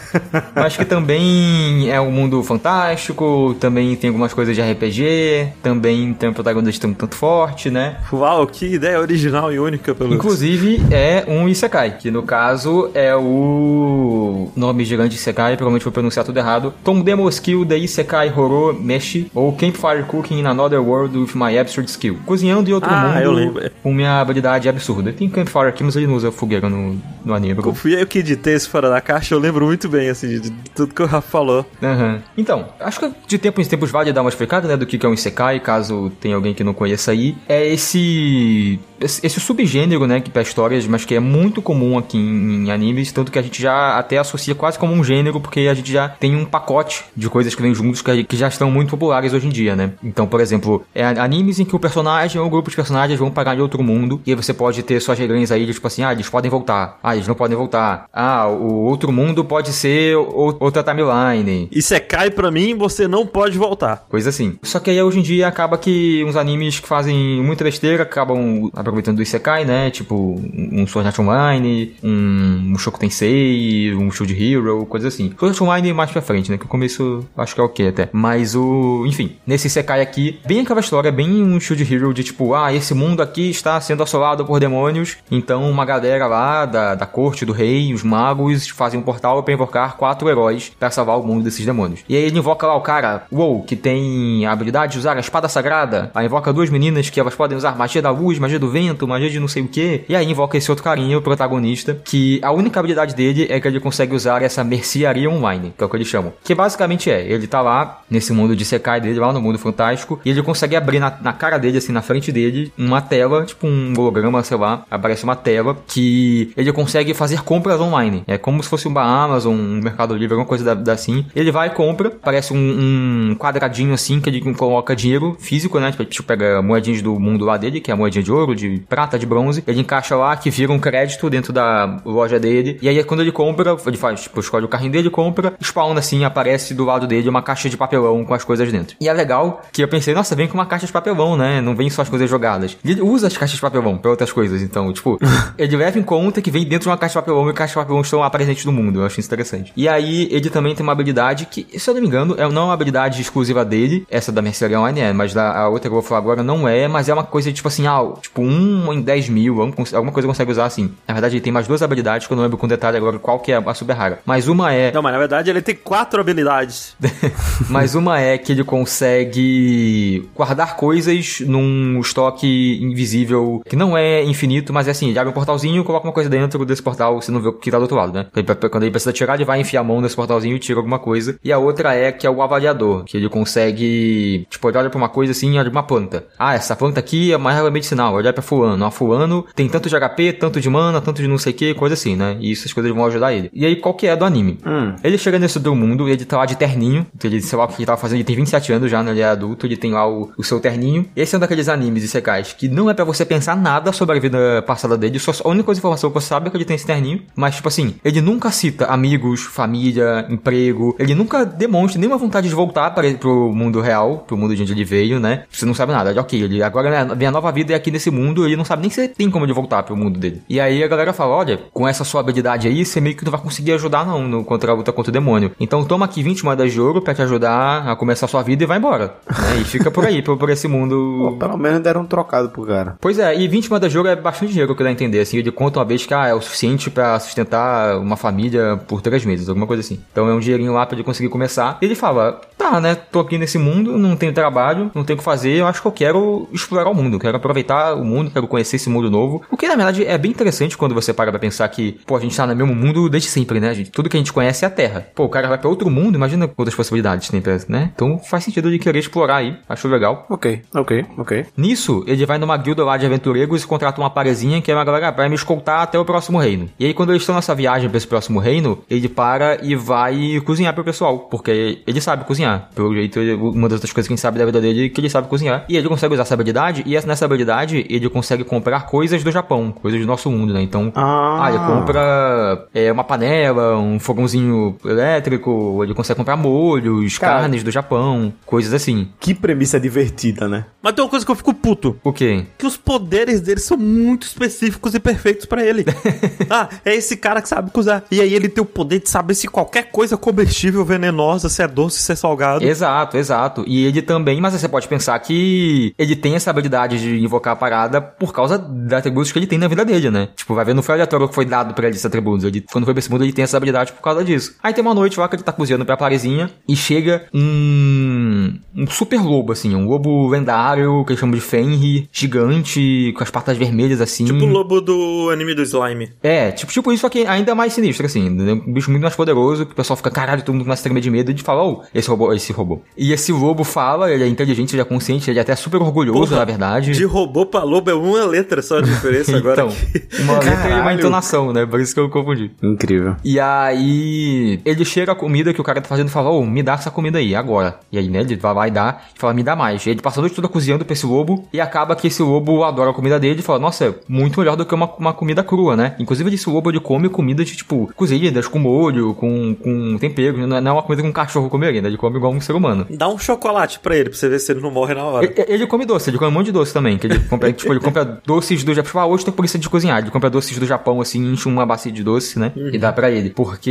Mas que também é um mundo fantástico, também tem algumas coisas de RPG, também tem um protagonista um tanto forte, né? Uau, que ideia original e única pelo Inclusive é um Isekai, que no caso caso, é o nome gigante de Sekai, provavelmente vou pronunciar tudo errado. Tom Demo Skill de Isekai Horo Meshi, ou Campfire Cooking in Another World with My Absurd Skill. Cozinhando em outro Ah, mundo eu lembro. com minha habilidade absurda. Tem Campfire aqui, mas ele não usa fogueira no, no anime. Fui eu que editei esse fora da caixa, eu lembro muito bem, assim, de, de tudo que o Rafa falou. Aham. Então, acho que de tempos em tempos vale dar uma explicada, né, do que é um Isekai, caso tenha alguém que não conheça aí. É esse esse esse subgênero, né, que para histórias, mas que é muito comum aqui em, em animes, tanto que a gente já até associa quase como um gênero, porque a gente já tem um pacote de coisas que vem juntos que, que já estão muito populares hoje em dia, né? Então, por exemplo, é animes em que o personagem ou o grupo de personagens vão parar em outro mundo, e aí você pode ter suas regrinhas aí, de, tipo assim, ah, eles podem voltar, ah, eles não podem voltar, ah, o outro mundo pode ser outra timeline, E você cai pra mim, você não pode voltar. Coisa assim. Só que aí hoje em dia acaba que uns animes que fazem muita besteira acabam aproveitando do Isekai, né? Tipo um Sword Art Online, um Mushoku Tensei, um Shield Hero, coisa assim. Sword Online mais pra frente, né? Que o começo acho que é ok até. Mas o... Enfim, nesse Isekai aqui, bem aquela história, bem um Shield Hero de tipo, ah, esse mundo aqui está sendo assolado por demônios, então uma galera lá da, da corte do rei, os magos, fazem um portal pra invocar quatro heróis pra salvar o mundo desses demônios. E aí ele invoca lá o cara, uou, que tem a habilidade de usar a espada sagrada. Aí invoca duas meninas que elas podem usar magia da luz, magia do vento, magia de não sei o que. E aí invoca esse outro carinha, o protagonista, que a única habilidade dele é que ele consegue usar essa mercearia online, que é o que eles chamam. Que basicamente é, ele tá lá nesse mundo de Sekai dele, lá no mundo fantástico, e ele consegue abrir na, na cara dele, assim, na frente dele, uma tela, tipo um holograma, sei lá, aparece uma tela que ele consegue fazer compras online. É como se fosse uma Amazon, um Mercado Livre, alguma coisa da, da assim. Ele vai e compra, parece um, um quadradinho assim que ele coloca dinheiro físico, né? Tipo, tipo, pega moedinhas do mundo lá dele, que é a moedinha de ouro, de prata, de bronze. Ele encaixa lá, que vira um crédito dentro da loja dele. E aí quando ele compra, ele faz, tipo, escolhe o carrinho dele, compra, spawna assim, aparece do lado dele uma caixa de papelão com as coisas dentro. E é legal que eu pensei, nossa, vem com uma caixa de papelão, né? Não vem só as coisas jogadas. E ele usa as caixas de papelão pra outras coisas, então, tipo, ele leva em conta que vem dentro de uma caixa de papelão e caixas de papelão estão lá presentes no mundo. Eu acho isso interessante. E aí, ele também tem uma habilidade que, se eu não me engano, é não é uma habilidade exclusiva dele, essa da Mercearia Online é, mas da, a outra que eu vou falar agora não é, mas é uma coisa tipo assim, ah, tipo, um em 10 mil, algum- alguma coisa consegue usar assim. Na verdade, ele tem mais duas habilidades que eu não lembro com detalhe agora qual que é a super rara. Mas uma é Não, mas na verdade ele tem quatro habilidades. mas uma é que ele consegue guardar coisas num estoque invisível que não é infinito, mas é assim, ele abre um portalzinho, coloca uma coisa dentro desse portal, você não vê o que tá do outro lado, né? Quando ele precisa tirar, ele vai enfiar a mão nesse portalzinho e tira alguma coisa. E a outra é que é o avaliador, que ele consegue, tipo, ele olha pra uma coisa assim, olha pra uma planta. Ah, essa planta aqui é uma erva medicinal, olha pra fulano. Ah, fulano tem tanto de HP, tanto de mana, tanto de não sei o que, coisa assim, né? E essas coisas vão ajudar ele. E aí, qual que é do anime? Ele chega nesse do mundo, ele tá lá de terninho, ele, sei lá o que ele tava fazendo, ele tem 27 anos já, né? Ele é adulto, ele tem lá o, o seu terninho. Esse é um daqueles animes e secais que não é pra você pensar nada sobre a vida passada dele, só, a única informação que você sabe é que ele tem esse terninho, mas tipo assim, ele nunca cita amigos, família, emprego, ele nunca demonstra nenhuma vontade de voltar para, pro mundo real, pro mundo de onde ele veio, né? Você não sabe nada, ok, ele agora né, vem a nova vida é aqui nesse mundo, ele não sabe nem se tem como ele voltar pro mundo dele. E aí a galera fala, olha, com essa sua habilidade aí, você meio que não vai conseguir ajudar não no, contra a luta contra o demônio. Então toma aqui 20 moedas de ouro pra te ajudar a começar a sua vida e vai embora. né? E fica por aí, por, por esse mundo pelo menos deram um trocado pro cara. Pois é, e 20 moedas de ouro é bastante dinheiro que dá a entender, assim, ele conta uma vez que ah, é o suficiente pra sustentar uma família por três meses, alguma coisa assim. Então é um dinheirinho lá pra ele conseguir começar. E ele fala, tá, né, tô aqui nesse mundo, não tenho trabalho, não tenho o que fazer, eu acho que eu quero explorar o mundo, quero aproveitar o mundo, quero conhecer esse mundo novo. O que na verdade é bem interessante quando você para pra pensar que, pô, a gente tá no mesmo mundo desde sempre, né, gente? Tudo que a gente conhece é a Terra. Pô, o cara vai pra outro mundo, imagina quantas possibilidades né? Então faz sentido de querer explorar aí, acho legal. Ok, ok, ok. Nisso, ele vai numa guilda lá de aventureiros e contrata uma parezinha que é uma galera pra me escoltar até o próximo reino. E aí, quando eles estão nessa viagem pra esse próximo reino, ele para e vai cozinhar pro pessoal, porque ele sabe cozinhar. Pelo jeito, ele- uma das outras coisas que a gente sabe da vida dele é que ele sabe cozinhar. E ele consegue usar essa habilidade, e essa- nessa habilidade ele consegue comprar coisas do Japão, coisas do nosso mundo, né? Então, Ah. Ele compra é, uma panela, um fogãozinho elétrico, ele consegue comprar molhos, Cara. carnes do Japão, coisas assim. Que premissa divertida, né? Mas tem uma coisa que eu fico puto. O quê? Que os poderes dele são muito específicos e perfeitos pra ele. ah, é esse cara que sabe cozinhar. E aí ele tem o poder de saber se qualquer coisa é comestível, venenosa, se é doce, se é salgado. Exato, exato. E ele também, mas você pode pensar que ele tem essa habilidade de invocar a parada por causa dos atributos que ele tem na vida dele, né? Tipo, vai ver no foi aleatório foi dado pra ele esses atributos. Ele, quando foi pra esse mundo, ele tem essa habilidade por causa disso. Aí tem uma noite lá que ele tá cozinhando pra parezinha e chega um. um super lobo, assim, um lobo lendário que eles chamam de Fenrir, gigante, com as patas vermelhas assim. Tipo o lobo do anime do Slime. É, tipo, tipo isso, só que ainda mais sinistro, assim. né? Um bicho muito mais poderoso, que o pessoal fica, caralho, todo mundo começa a tremer de medo de falar, oh, esse robô, esse robô. E esse lobo fala, ele é inteligente, ele é consciente, ele é até super orgulhoso, Porra, na verdade. De robô pra lobo é uma letra só de diferença agora. então, aqui. uma letra e uma Caralho. Entonação, né? Por isso que eu confundi. Incrível. E aí, ele chega a comida que o cara tá fazendo e fala, ô, me dá essa comida aí, agora. E aí, né, ele vai lá e dá, e fala, me dá mais. E ele passa a noite toda cozinhando pra esse lobo, e acaba que esse lobo adora a comida dele e fala, nossa, é muito melhor do que uma, uma comida crua, né? Inclusive, esse lobo, ele come comida de, tipo, cozidas, com molho, com, com tempero, não é não é uma coisa que um cachorro comeria, né? Ele come igual um ser humano. Dá um chocolate pra ele, pra você ver se ele não morre na hora. Ele, ele come doce, ele come um monte de doce também. Que ele compra, tipo, ele compra doces do Japão. Tipo, ah, hoje tem preguiça de cozinhar. Ele compra doces do Japão, assim, enche uma bacia de doce, né? E dá pra ele. Porque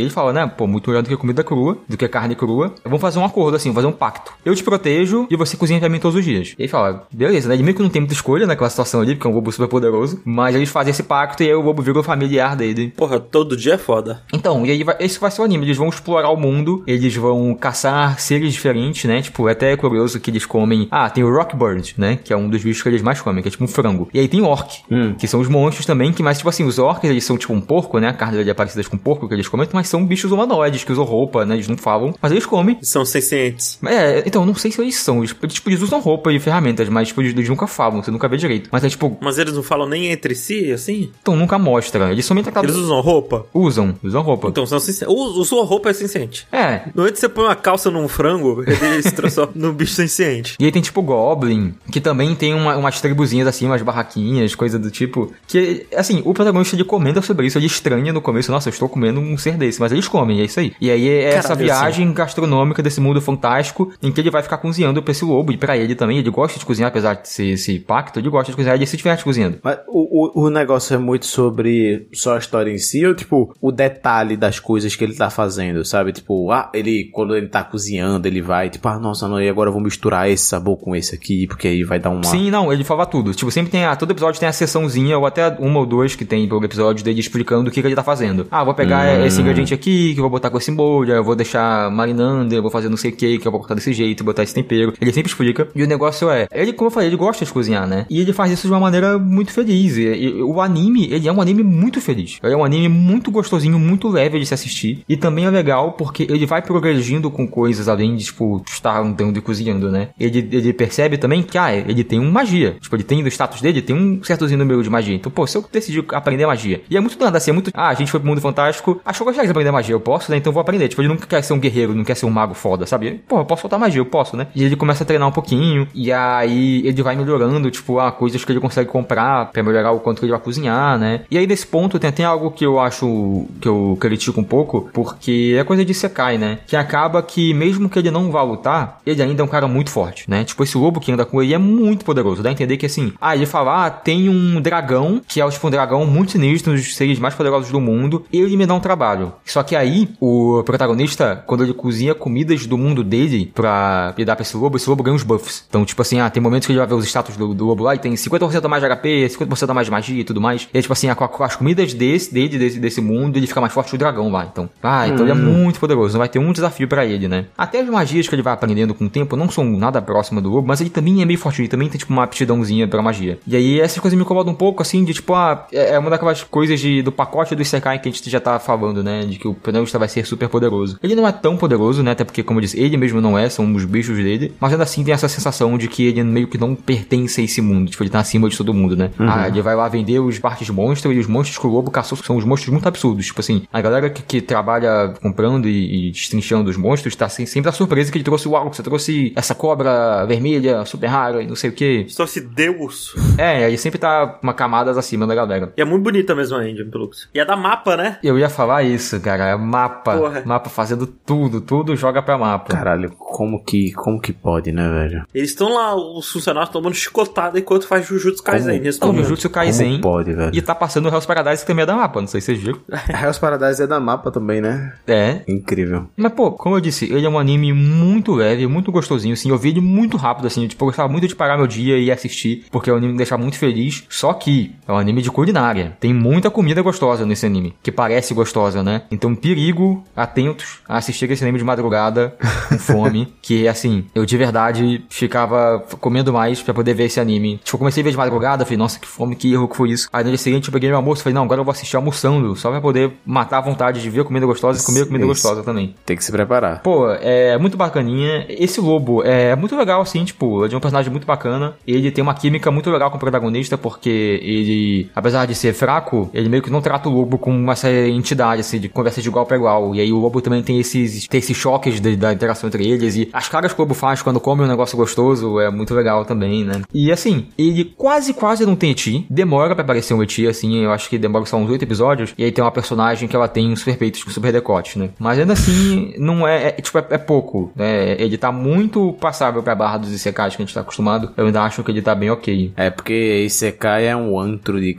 ele fala, né? Pô, muito melhor do que comida crua, do que carne crua. Vamos fazer um acordo, assim, fazer um pacto. Eu te protejo e você cozinha pra mim todos os dias. E ele fala, beleza, né? Ele meio que não tem muita escolha naquela situação ali, porque é um lobo super poderoso. Mas eles fazem esse pacto e aí o lobo vira o familiar dele. Porra, todo dia é foda. Então, e aí vai, esse vai ser o anime. Eles vão explorar o mundo, eles vão caçar seres diferentes, né? Tipo, é até curioso que eles comem. Ah, tem o Rockbird, né? Que é um dos bichos que eles mais comem, que é tipo um frango. E aí tem orc, que são os monstros também, que mais, tipo assim, os orcs, eles são tipo um porco, né? A carne dele é parecida com porco que eles comem, mas são bichos humanoides que usam roupa, né? Eles não falam, mas eles comem. São sencientes. É, então, não sei se eles são. Eles, tipo, eles usam roupa e ferramentas, mas tipo, eles, eles nunca falam, você nunca vê direito. Mas é tipo, Mas eles não falam nem entre si, assim? então nunca mostra. Eles são meio tratados. Eles usam roupa? Usam, usam roupa. Então são sencientes. Sua roupa é senciente. É, No você põe uma calça num frango, ele se transforma num bicho senciente. E aí tem tipo Goblin, que também tem uma- umas tribuzinhas assim, umas barraquinhas, coisa do tipo. Que, assim, o protagonista ele comenta sobre isso, ele estranha no começo, nossa, eu estou comendo um ser desse, mas eles comem, é isso aí. E aí é essa Caralho, viagem gastronômica desse mundo fantástico, em que ele vai ficar cozinhando pra esse lobo, e pra ele também, ele gosta de cozinhar, apesar de ser esse pacto, ele gosta de cozinhar, ele se diverte cozinhando. Mas o, o, o negócio é muito sobre só a história em si, ou tipo, o detalhe das coisas que ele tá fazendo, sabe? Tipo, ah, ele, quando ele tá cozinhando, ele vai, tipo, ah, nossa, não, e agora eu vou misturar esse sabor com esse aqui, porque aí vai dar uma. Sim, não, ele fala tudo. Tipo, sempre tem a. Todo episódio tem a sessãozinha, ou até uma ou duas que tem pelo episódio dele explicando o que, que ele tá fazendo. Ah, vou pegar esse ingrediente aqui, que eu vou botar com esse molho, eu vou deixar marinando, eu vou fazer não sei o que, que eu vou cortar desse jeito, botar esse tempero. Ele sempre explica. E o negócio é, ele, como eu falei, ele gosta de cozinhar, né? E ele faz isso de uma maneira muito feliz. E, e o anime, ele é um anime muito feliz. Ele é um anime muito gostosinho, muito leve de se assistir. E também é legal porque ele vai progredindo com coisas além de, tipo, estar andando e cozinhando, né? Ele, ele percebe também que, ah, ele tem um magia. Tipo, ele tem no status dele, tem um certozinho número de magia. Então, pô, se eu decidir aprender magia. E é muito nada assim, é muito. Ah, a gente foi pro mundo fantástico. Acho que eu gostaria de aprender magia. Eu posso, né? Então vou aprender. Tipo, ele nunca quer ser um guerreiro, não quer ser um mago foda, sabe? Pô, eu posso soltar magia, eu posso, né? E ele começa a treinar um pouquinho. E aí ele vai melhorando, tipo, ah, coisas que ele consegue comprar pra melhorar o quanto ele vai cozinhar, né? E aí nesse ponto tem até algo que eu acho que eu critico um pouco, porque é coisa de Sekai, né? Que acaba que mesmo que ele não vá lutar, ele ainda é um cara muito forte, né? Tipo, esse lobo que anda com ele é muito poderoso. Dá a entender que assim, ah, ele fala, ah, tem um dragão, que é tipo um dragão muito sinistro, um dos seres mais poderosos do mundo, ele me dá um trabalho. Só que aí, o protagonista, quando ele cozinha comidas do mundo dele pra dar pra esse lobo, esse lobo ganha uns buffs. Então, tipo assim, ah, tem momentos que ele vai ver os status do, do lobo lá e tem 50% a mais de HP, 50% a mais de magia e tudo mais. E tipo assim, ah, com, as comidas desse, dele, desse, desse mundo, ele fica mais forte que o dragão lá. Então, ah, então ele é muito poderoso. Não vai ter um desafio pra ele, né? Até as magias que ele vai aprendendo com o tempo não são nada próxima do lobo, mas ele também é meio forte. Ele também tem, tipo, uma aptidãozinha pra magia. E aí, essas coisas me incomodam um pouco, assim, de tipo, ah, é é uma daquelas coisas de, do pacote do Isekai que a gente já tá falando, né? De que o protagonista vai ser super poderoso. Ele não é tão poderoso, né? Até porque, como eu disse, ele mesmo não é, são os bichos dele. Mas ainda assim tem essa sensação de que ele meio que não pertence a esse mundo. Tipo, ele tá acima de todo mundo, né? Ah, ele vai lá vender os partes de monstro e os monstros que o lobo caçou são os monstros muito absurdos. Tipo assim, a galera que, que trabalha comprando e, e destrinchando os monstros tá assim, sempre a surpresa que ele trouxe o algo, você trouxe essa cobra vermelha, super rara e não sei o que. Só se Deus. É, ele sempre tá uma camadas acima da galera. E é muito bonita mesmo a engine, Pelux. E é da mapa, né? Eu ia falar isso, cara. É mapa. Porra. Mapa fazendo tudo. Tudo joga pra mapa. Caralho, como que, como que pode, né, velho? Eles estão lá, os funcionários tomando chicotada enquanto faz Jujutsu Kaisen. Como? Eles o tão- Jujutsu Kaisen. Como pode, velho? E tá passando o Hell's Paradise que também é da mapa. Não sei se vocês viram. Hell's Paradise é da mapa também, né? É. Incrível. Mas, pô, como eu disse, ele é um anime muito leve, muito gostosinho, assim. Eu vi ele muito rápido, assim. Tipo, eu gostava muito de parar meu dia e assistir, porque o anime me deixava muito feliz. Só que é um anime de culinária. Tem muita comida gostosa nesse anime, que parece gostosa, né? Então, perigo, atentos a assistir esse anime de madrugada com fome, que assim, eu de verdade ficava comendo mais pra poder ver esse anime. Tipo, eu comecei a ver de madrugada, falei, nossa, que fome, que erro que foi isso. Aí no dia seguinte eu peguei meu almoço, falei, não, agora eu vou assistir almoçando, só pra poder matar a vontade de ver comida gostosa e comer comida Isso. gostosa também. Tem que se preparar. Pô, é muito bacaninha. Esse lobo é muito legal, assim, tipo, ele é um personagem muito bacana. Ele tem uma química muito legal com o protagonista, porque ele, apesar de ser fraco, ele meio que não trata o lobo como essa entidade, assim, de conversa de igual pra igual. E aí o lobo também tem esses, tem esses choques de- da interação entre eles. E as caras que o lobo faz quando come um negócio gostoso é muito legal também, né? E assim, ele quase, quase não tem eti. Demora pra aparecer um eti, assim, eu acho que demora só uns oito episódios. E aí tem uma personagem que ela tem uns super peitos com super decote, né? Mas ainda assim, não é, é tipo, é, é pouco, né? Ele tá muito passável pra barra dos ICKs que a gente tá acostumado. Eu ainda acho que ele tá bem ok. É porque Isekai é um antro de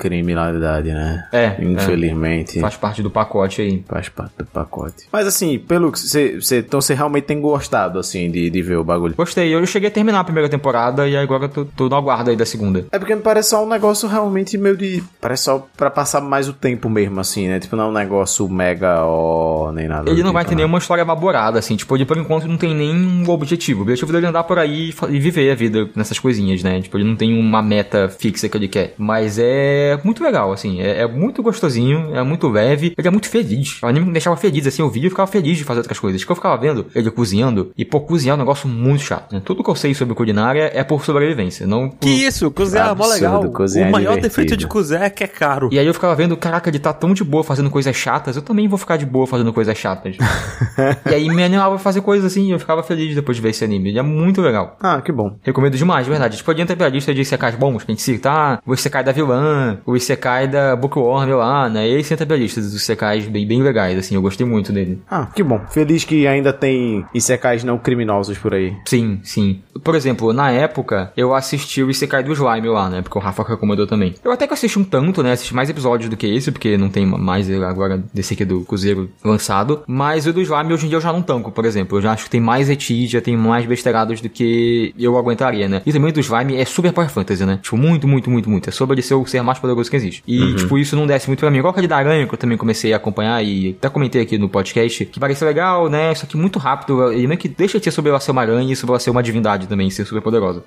criminalidade, né? É, Infelizmente. Faz parte do pacote aí. Faz parte do pacote. Mas assim, pelo que você. Então você realmente tem gostado, assim, de, de ver o bagulho. Gostei, eu cheguei a terminar a primeira temporada e agora eu tô, tô no aguardo aí da segunda. É porque me parece só um negócio realmente meio de. Parece só pra passar mais o tempo mesmo, assim, né? Tipo, não é um negócio mega ó, nem nada. Ele não vai tipo, ter né? nenhuma história elaborada, assim. Tipo, ele por enquanto não tem nenhum objetivo. O objetivo dele é andar por aí e viver a vida nessas coisinhas, né? Tipo, ele não tem uma meta fixa que ele quer. Mas é muito legal, assim. É, é muito gostosinho, é muito leve. Ele é muito feliz. O anime me deixava feliz, assim. Eu via e ficava feliz de fazer outras coisas. Que eu ficava vendo ele cozinhando. E, pô, cozinhar é um negócio muito chato, né? Tudo que eu sei sobre culinária é por sobrevivência, não por... Que isso, cozinhar é mó legal. cozinhar o é maior divertido. defeito de cozinhar é que é caro. E aí eu ficava vendo, caraca, ele tá tão de boa fazendo coisas chatas, eu também vou ficar de boa fazendo coisas chatas. e aí me animava a fazer coisas assim, e eu ficava feliz depois de ver esse anime. Ele é muito legal. Ah, que bom. Recomendo demais, de verdade. Tipo, adianta pra lista de Isekais bons que a gente cita. Ah, o Isekai da vilã, o Isekai da Bookworm lá, né? E aí senta pra lista dos Isekais bem, bem legais, assim. Eu gostei muito dele. Ah, que bom. Feliz que ainda tem Isekais não criminosos por aí. Sim, sim. Por exemplo, na época, eu assisti o Isekai do Slime lá, né? Porque o Rafa recomendou também. Eu até que assisti um tanto, né? Assisti mais episódios do que esse, porque não tem mais agora desse aqui do Cruzeiro lançado. Mas o do Slime hoje em dia eu já não tanco, por exemplo. Eu já acho que tem mais já tem mais besteirados do que eu aguentaria, né? E também o do Slime é super Power Fantasy, né? Tipo, muito, muito, muito, muito. É sobre ele ser o ser mais poderoso que existe. E, tipo, isso não desce muito pra mim. Igual aquele da Aranha, que eu também comecei a acompanhar e até comentei aqui no podcast, que parece legal, né? Só que muito rápido. Ele meio que deixa de ser sobre ela ser uma aranha e sobre ela ser uma divindade também, ser super poderosa.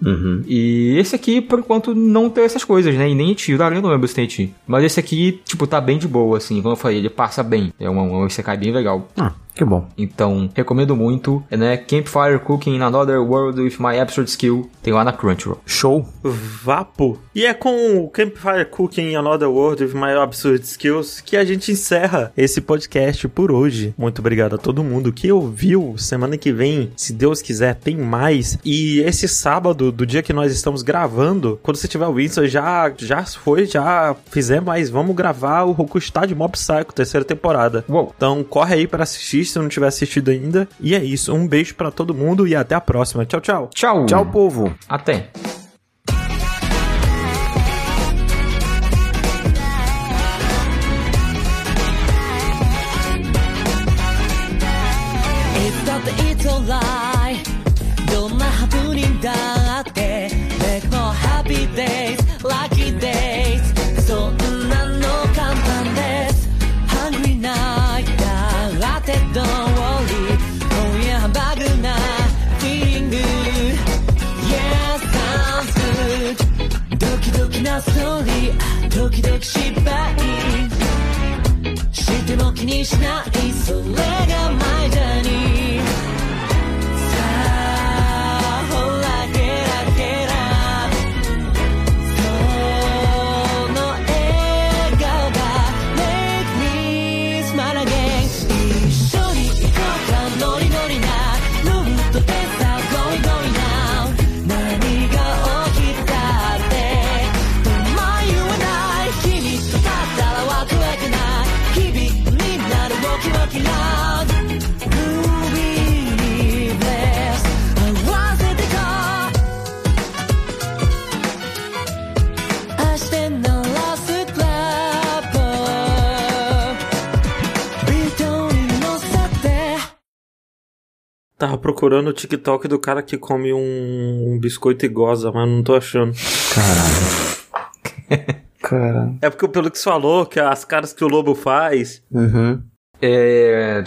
E esse aqui, por enquanto, não tem essas coisas, né? E nem Eti. O da Aranha não lembro se tem. Mas esse aqui, tipo, tá bem de boa, assim. Como eu falei, ele passa bem. É um, um Isekai bem legal. Ah, que bom. Então, recomendo muito, né? Campfire Cooking in Another World with My Absurd Skill. Tem lá na Crunchyroll. Show. Vapo. E é com o Campfire Cooking in Another World with My Absurd Skills que a gente encerra esse podcast por hoje. Muito obrigado a todo mundo que ouviu. Semana que vem, se Deus quiser, tem mais. E esse sábado, do dia que nós estamos gravando, quando você tiver ouvindo, isso já, já foi, já fizemos, mas vamos gravar o Rokustar de Mob Psycho, terceira temporada. Uou. Então corre aí para assistir se não tiver assistido ainda. E é isso. Um beijo para todo mundo e até a próxima. Tchau, tchau. Tchau! Tchau, povo. Até! Krishna is the leg Tava procurando o TikTok do cara que come um, um biscoito e goza, mas não tô achando. cara. É porque pelo que você falou, que as caras que o lobo faz. Uhum. É.